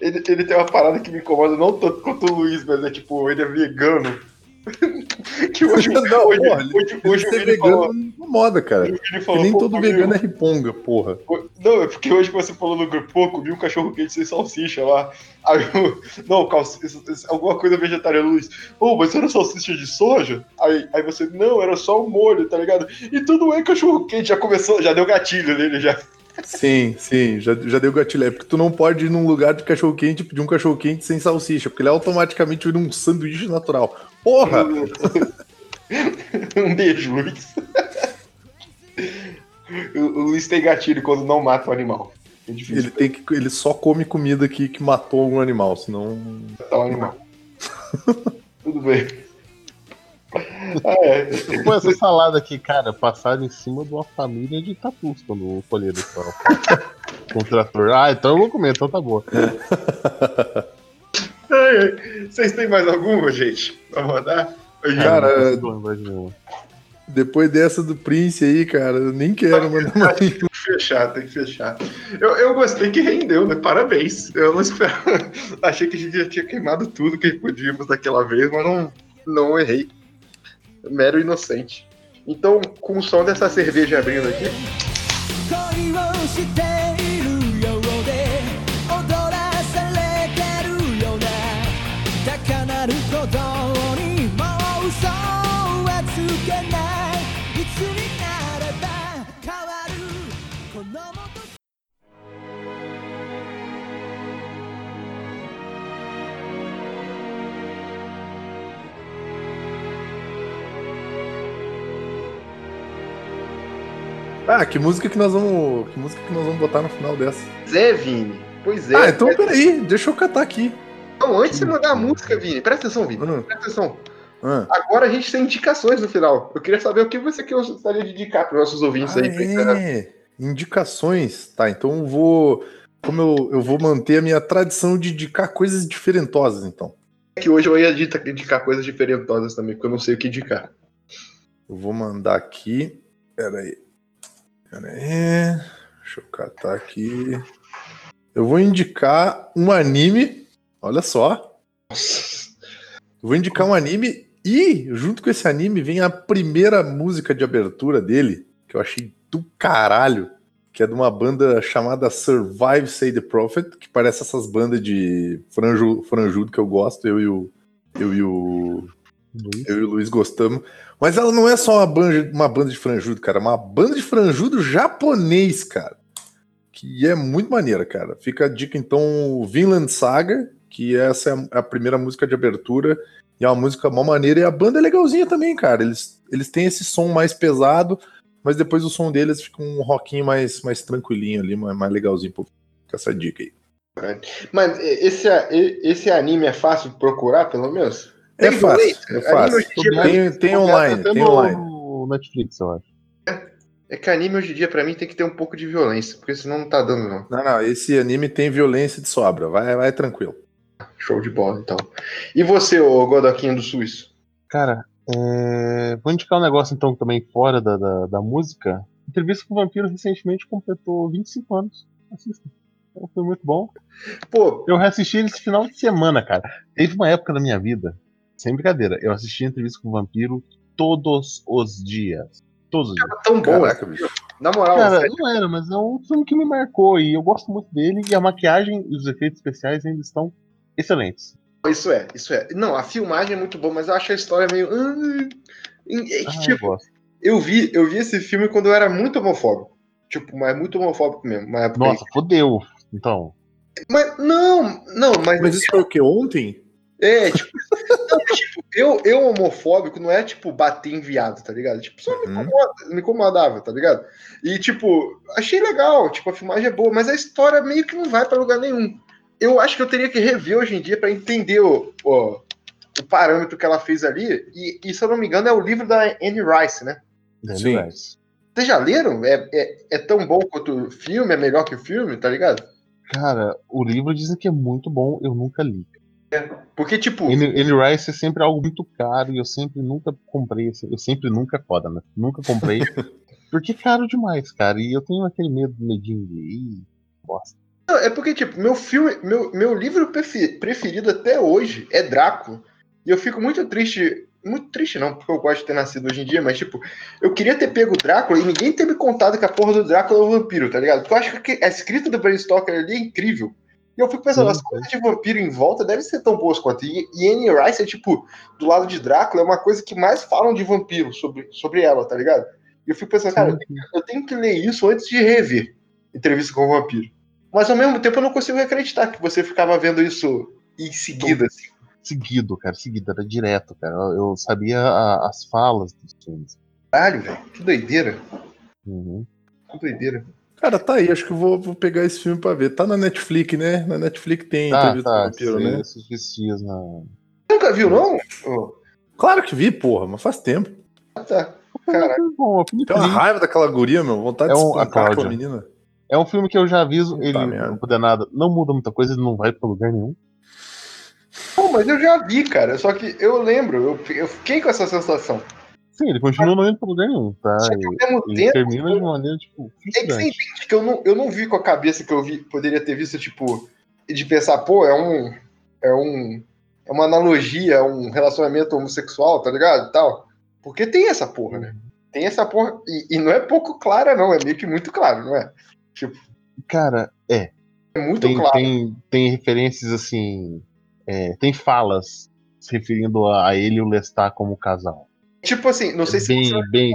Ele, ele tem uma parada que me incomoda não tanto quanto o Luiz, mas é tipo, ele é vegano. que hoje, Não, hoje, porra, ele- hoje, hoje Ser vegano falou, não incomoda, cara. Porque falou, nem todo vegano um- é riponga, porra. Não, é porque hoje você falou no grupo, pô, comi um cachorro quente sem salsicha lá. Aí eu, não, calci- isso- isso- alguma coisa vegetariana, Luiz. Pô, mas era salsicha de soja? Aí, aí você, não, era só o molho, tá ligado? E tudo é cachorro quente, já começou, já deu gatilho nele já. Sim, sim, já, já deu gatilho. É porque tu não pode ir num lugar de cachorro-quente e pedir um cachorro-quente sem salsicha, porque ele automaticamente vira um sanduíche natural. Porra! um beijo, Luiz. o, o Luiz tem gatilho quando não mata o animal. É difícil Ele, tem que, ele só come comida que, que matou algum animal, senão. matar o animal. Tudo bem. Ah, é. Pô, essa salada aqui, cara, passaram em cima de uma família de tatus quando eu colher o. Com o trator. Ah, então eu vou comer, então tá bom. Vocês têm mais alguma, gente? Pra mandar? Cara. Depois dessa do Prince aí, cara, eu nem quero mandar mais. Tem que fechar, tem que fechar. Eu, eu gostei que rendeu, né? Parabéns. Eu não esperava. Achei que a gente já tinha queimado tudo que podíamos daquela vez, mas não, não errei. Mero inocente. Então, com o som dessa cerveja abrindo aqui. Ah, que música que nós vamos. Que música que nós vamos botar no final dessa? Pois é, Vini. Pois é. Ah, então peraí, deixa eu catar aqui. Não, antes de mandar a música, Vini, presta atenção, Vini. Hum, Presta atenção. ah. Agora a gente tem indicações no final. Eu queria saber o que você gostaria de indicar para os nossos ouvintes aí. Ah, é. Indicações. Tá, então eu vou. Como eu, eu vou manter a minha tradição de indicar coisas diferentosas, então. que hoje eu ia indicar coisas diferentosas também, porque eu não sei o que indicar. Eu vou mandar aqui. Pera aí. Pera aí. Deixa eu catar aqui. Eu vou indicar um anime. Olha só. Eu vou indicar um anime e, junto com esse anime, vem a primeira música de abertura dele, que eu achei do caralho, que é de uma banda chamada Survive Say the Prophet, que parece essas bandas de franju, franjudo que eu gosto, eu e o. Eu e o. Luiz. Eu e o Luiz gostamos. Mas ela não é só uma banda, uma banda de franjudo, cara. É uma banda de franjudo japonês, cara. Que é muito maneira, cara. Fica a dica, então, Vinland Saga, que essa é a primeira música de abertura. E é uma música mó maneira. E a banda é legalzinha também, cara. Eles, eles têm esse som mais pesado, mas depois o som deles fica um rockinho mais, mais tranquilinho ali, mais, legalzinho. Pô, com essa dica aí. Mas é, esse, esse anime é fácil de procurar, pelo menos? É Tem fácil, é fácil. hoje em dia, Tem, tem online, tem online. no Netflix, eu acho. É que anime hoje em dia, pra mim, tem que ter um pouco de violência, porque senão não tá dando, não. Não, não, esse anime tem violência de sobra. Vai, vai tranquilo. Show de bola, então. E você, ô Godoquinho do Suíço? Cara, é... vou indicar um negócio então também fora da, da, da música. Entrevista com o Vampiro recentemente completou 25 anos. Assista. Então, Foi muito bom. Pô, Eu reassisti ele esse final de semana, cara. Teve uma época da minha vida, sem brincadeira, eu assisti entrevista com o Vampiro todos os dias. Todos os dias. tão bom. Caraca, bicho. Na moral, Cara, sério, não era, mas é um filme que me marcou e eu gosto muito dele. E a maquiagem e os efeitos especiais ainda estão excelentes. isso é, isso é. Não, a filmagem é muito boa, mas eu acho a história meio. ah, é que, Ah, eu tipo, gosto. eu vi, eu vi esse filme quando eu era muito homofóbico. Tipo, mas muito homofóbico mesmo. Nossa, fodeu. Então. Mas não, não, mas, Mas isso foi o que? Ontem? É, tipo, não, tipo, eu, eu homofóbico não é tipo bater em viado, tá ligado? Tipo, só me, Uhum. incomoda, me incomodava, tá ligado? E tipo, achei legal, tipo, a filmagem é boa, mas a história meio que não vai pra lugar nenhum. Eu acho que eu teria que rever hoje em dia pra entender o, o, o parâmetro que ela fez ali. E, e, se eu não me engano, é o livro da Anne Rice, né? Sim. Rice. Vocês já leram? É, é, é tão bom quanto o filme, é melhor que o filme, tá ligado? Cara, o livro dizem que é muito bom, eu nunca li. Porque, tipo, Anne Rice é sempre algo muito caro e eu sempre nunca comprei. Eu sempre nunca é foda, né? Nunca comprei. porque é caro demais, cara. E eu tenho aquele medo, medinho de. Ih, bosta. Não, é porque, tipo, meu filme, meu, meu livro prefe- preferido até hoje é Drácula. E eu fico muito triste. Muito triste, não, porque eu gosto de ter nascido hoje em dia, mas, tipo, eu queria ter pego o Drácula e ninguém ter me contado que a porra do Drácula é um vampiro, tá ligado? Porque eu acho que a escrita do Bram Stoker ali é incrível. E eu fico pensando, Sim, as coisas de vampiro em volta devem ser tão boas quanto. E, e Anne Rice é, tipo, do lado de Drácula, é uma coisa que mais falam de vampiro sobre, sobre ela, tá ligado? E eu fico pensando, cara, eu tenho que ler isso antes de rever Entrevista com o Vampiro. Mas ao mesmo tempo eu não consigo acreditar que você ficava vendo isso em seguida, assim. Seguido, cara, seguido, era direto, cara. Eu eu sabia a- as falas dos filmes. Caralho, velho. Que doideira. Uhum. Que doideira. Cara, tá aí. Acho que eu vou, vou pegar esse filme pra ver. Tá na Netflix, né? Na Netflix tem Tá, entrevista tá. vampiro, né? Esses vestidos na. Nunca viu, não? Oh, Claro que vi, porra, mas faz tempo. tá. Caralho. Bom, é filme Tem uma raiva daquela guria, meu. Vontade É de um- a espancar Cláudia. menina. É um filme que eu já aviso, ele merda. não puder nada, não muda muita coisa, ele não vai pra lugar nenhum. Pô, mas eu já vi, cara. Só que eu lembro, eu, eu fiquei com essa sensação. Sim, ele continua não indo pra lugar nenhum, tá? Só que ao mesmo ele tempo. termina de maneira, tipo, É que você entende que eu não, eu não vi com a cabeça que eu vi, poderia ter visto, tipo, de pensar, pô, é um. É um. É uma analogia, é um relacionamento homossexual, tá ligado? E tal. Porque tem essa porra, né? Tem essa porra. E, e não é pouco clara, não. É meio que muito claro, não é? Cara, é. É muito Tem, claro. tem, tem referências assim. é, tem falas se referindo a, a ele e o Lestat como casal. Tipo assim, não sei É se bem, você bem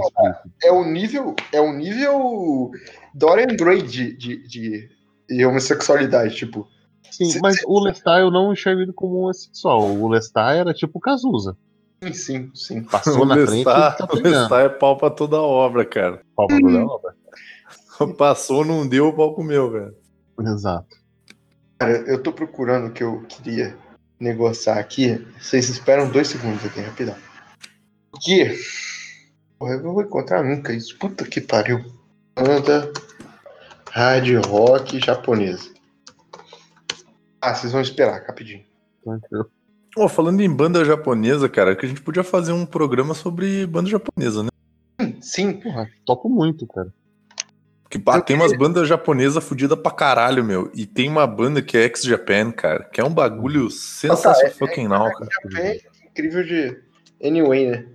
é o nível. É o nível Dorian Gray de, de, de, de homossexualidade, tipo. Sim, Se- mas o Lestat eu não enxergo ele como homossexual. O Lestat era tipo Cazuza. Sim, sim, sim. Passou O na frente tá o. Lestat é pau pra toda obra, cara. Uhum. do Léo, velho. Passou, não deu, o pau comeu, velho. Exato. Cara, eu tô procurando o que eu queria negociar aqui. Vocês esperam dois segundos aqui, rapidão. Que? Porra, eu não vou encontrar nunca isso. Puta que pariu. Banda hard rock japonesa. Ah, vocês vão esperar, rapidinho. Tranquilo. Ó, falando em banda japonesa, cara, que a gente podia fazer um programa sobre banda japonesa, né? Sim, Porra, topo muito, cara. Que tem umas bandas japonesas fodidas pra caralho, meu. E tem uma banda que é X-Japan, cara, que é um bagulho sensacional, fucking now, cara. é incrível de. Anyway, né?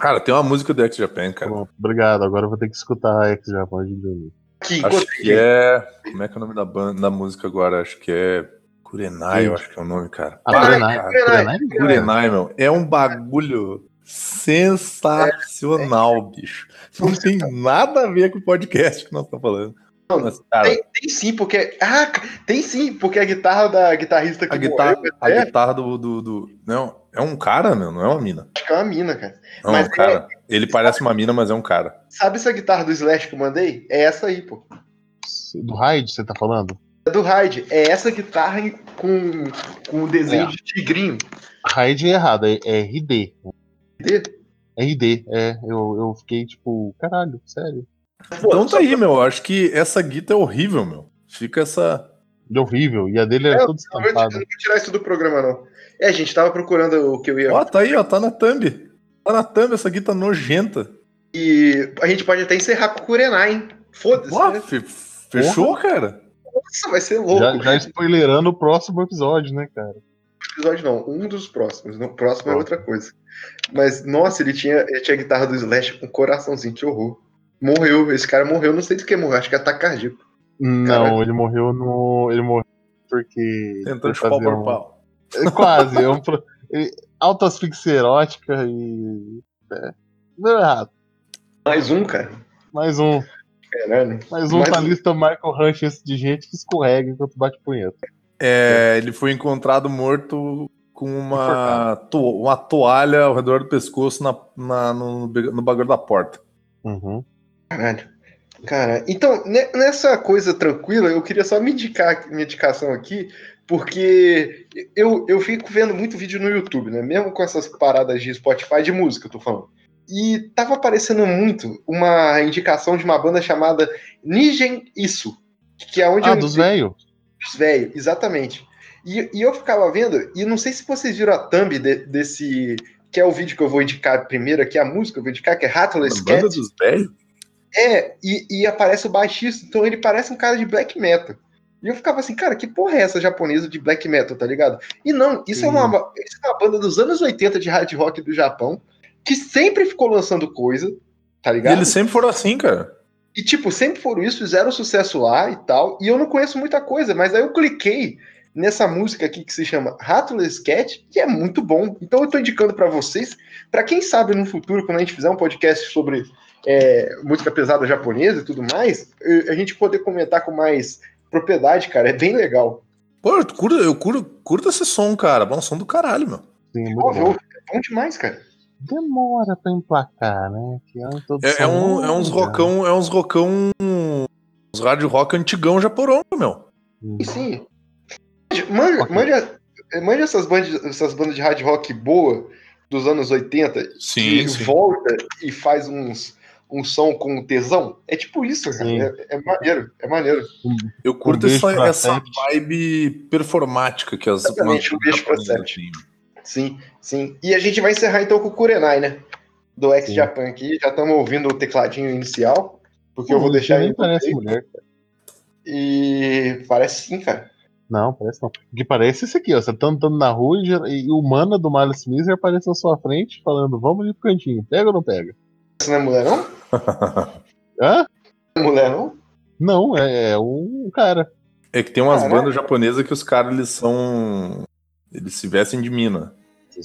Cara, tem uma música do X-Japan, cara. Pronto, obrigado. Agora eu vou ter que escutar a X-Japão de dormir. Aqui, Acho que é. Como é que é o nome da banda, da música agora? Acho que é. Kurenai, eu acho que é o nome, cara. Ah, Kurenai. Kurenai? Kurenai, meu. É um bagulho sensacional, bicho. Não tem nada a ver com o podcast que nós estamos falando. Mas, cara, Tem, tem sim, porque. Ah, tem sim, porque a guitarra da guitarrista que a guitarra, morreu, a é, guitarra do, do, do- Não, é um cara, meu, não é uma mina. acho que é uma mina, cara. Não, Mas é um cara. Ele parece uma mina, mas é um cara. Sabe essa guitarra do Slash que eu mandei? É essa aí, pô. Do Raid, você tá falando? É do Hyde. É essa guitarra com, com o desenho É. de tigrinho. Raid é errado, é, é RD. Entendeu? RD, é. Eu, eu fiquei tipo, caralho, sério. Então tá aí, meu. Acho que essa guita é horrível, meu. Fica essa. De horrível. E a dele É, eu toda estampada. não vou tirar isso do programa, não. É, gente, tava procurando o que eu ia. Ó, tá aí, ó. Tá na thumb. Tá na thumb essa guita nojenta. E a gente pode até encerrar com o Kurenai, hein? Foda-se. Ó, né? fe- fechou, cara? Nossa, vai ser louco. Já, já spoilerando o próximo episódio, né, cara? episódio não, um dos próximos. No próximo é outra coisa. Mas, nossa, ele tinha, ele tinha a guitarra do Slash com coraçãozinho, que horror. Morreu, esse cara morreu, não sei do que morreu, acho que é ataque cardíaco. Não, Caraca. ele morreu no. Ele morreu porque. Tentando por chupar o um- pau. É, Quase. É um pro... ele- Autoasfixia erótica e. É. Deu errado. Mais um, cara. Mais um. Caralho. Mais um Mais na lista Michael Hutchins de gente que escorrega enquanto bate punheta. É, ele foi encontrado morto com uma, to- uma toalha ao redor do pescoço na, na- no, no bagulho da porta. Uhum. Caralho. Cara, então, ne- nessa coisa tranquila, eu queria só me indicar minha indicação aqui, porque eu, eu fico vendo muito vídeo no YouTube, né? Mesmo com essas paradas de Spotify de música, eu tô falando. E tava aparecendo muito uma indicação de uma banda chamada Nigen Isso, que é onde Ah, eu dos velhos? dos velhos, exatamente. E, e eu ficava vendo, e não sei se vocês viram a thumb de- desse, que é o vídeo que eu vou indicar primeiro aqui, a música que eu vou indicar, que é Hatless banda Cat. dos velhos? É, e, e aparece o baixista, então ele parece um cara de black metal. E eu ficava assim, cara, que porra é essa japonesa de black metal, tá ligado? E não, isso, é uma, isso é uma banda dos anos 80 de hard rock do Japão, que sempre ficou lançando coisa, tá E ligado? eles sempre foram assim, cara. E, tipo, sempre foram isso, fizeram sucesso lá e tal. E eu não conheço muita coisa, mas aí eu cliquei nessa música aqui que se chama Rattless Cat, que é muito bom. Então eu tô indicando pra vocês, pra quem sabe no futuro, quando a gente fizer um podcast sobre é, música pesada japonesa e tudo mais, a gente poder comentar com mais propriedade, cara. É bem legal. Pô, eu curto, eu curto, curto esse som, cara. Bom som do caralho, meu. Sim, muito Pô, bom. é bom demais, cara. Demora pra emplacar, né? Que é, É, é um, é uns rockão, é uns rockão. Uns rádio rock antigão japorão, meu. Sim. Manja, Ok. manja, manja essas, bandas, essas bandas de hard rock boa dos anos 80 Sim, que sim. volta e faz uns, um som com tesão. É tipo isso, cara. É, é maneiro, é maneiro. Eu curto Um essa, essa vibe performática que as Exatamente, um beijo pra Sete. têm. Sim, sim. E a gente vai encerrar então com o Kurenai, né? Do Ex Sim. Japan aqui. Já estamos ouvindo o tecladinho inicial, porque eu vou deixar ele. parece mulher. E parece sim, cara. Não, parece não. O que parece é esse aqui, ó. Você tá andando na rua e, e o mana do Miles Miser aparece na sua frente falando, vamos ali pro cantinho, pega ou não pega? Essa não é mulher, não? Hã? É mulher, não? Não, é, é um cara. É que tem umas Caralho. bandas japonesas que os caras eles são. Eles se vestem de mina.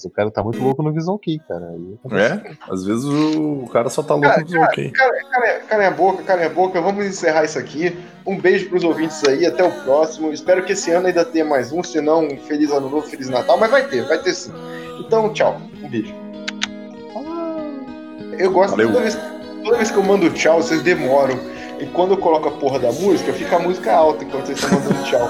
O cara tá muito louco no Visão Key, cara. Aí É? Às vezes o, o cara só tá louco no ok. Cara, cara a boca, cara a boca. Vamos encerrar isso aqui. Um beijo pros ouvintes aí. Até o próximo. Espero que esse ano ainda tenha mais um. Se não, feliz ano novo, feliz Natal. Mas vai ter, vai ter sim. Então, tchau. Um beijo. Eu gosto Valeu. toda vez, toda vez que eu mando tchau, vocês demoram. E quando eu coloco a porra da música, fica a música alta enquanto vocês estão mandando tchau.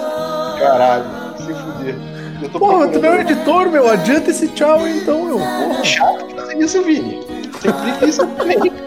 Caralho, se fuder. Eu tô Porra, tu não é procurando editor, meu. Adianta esse tchau aí, então, meu. Porra. chato fazer isso, Vini. Tem preguiça também.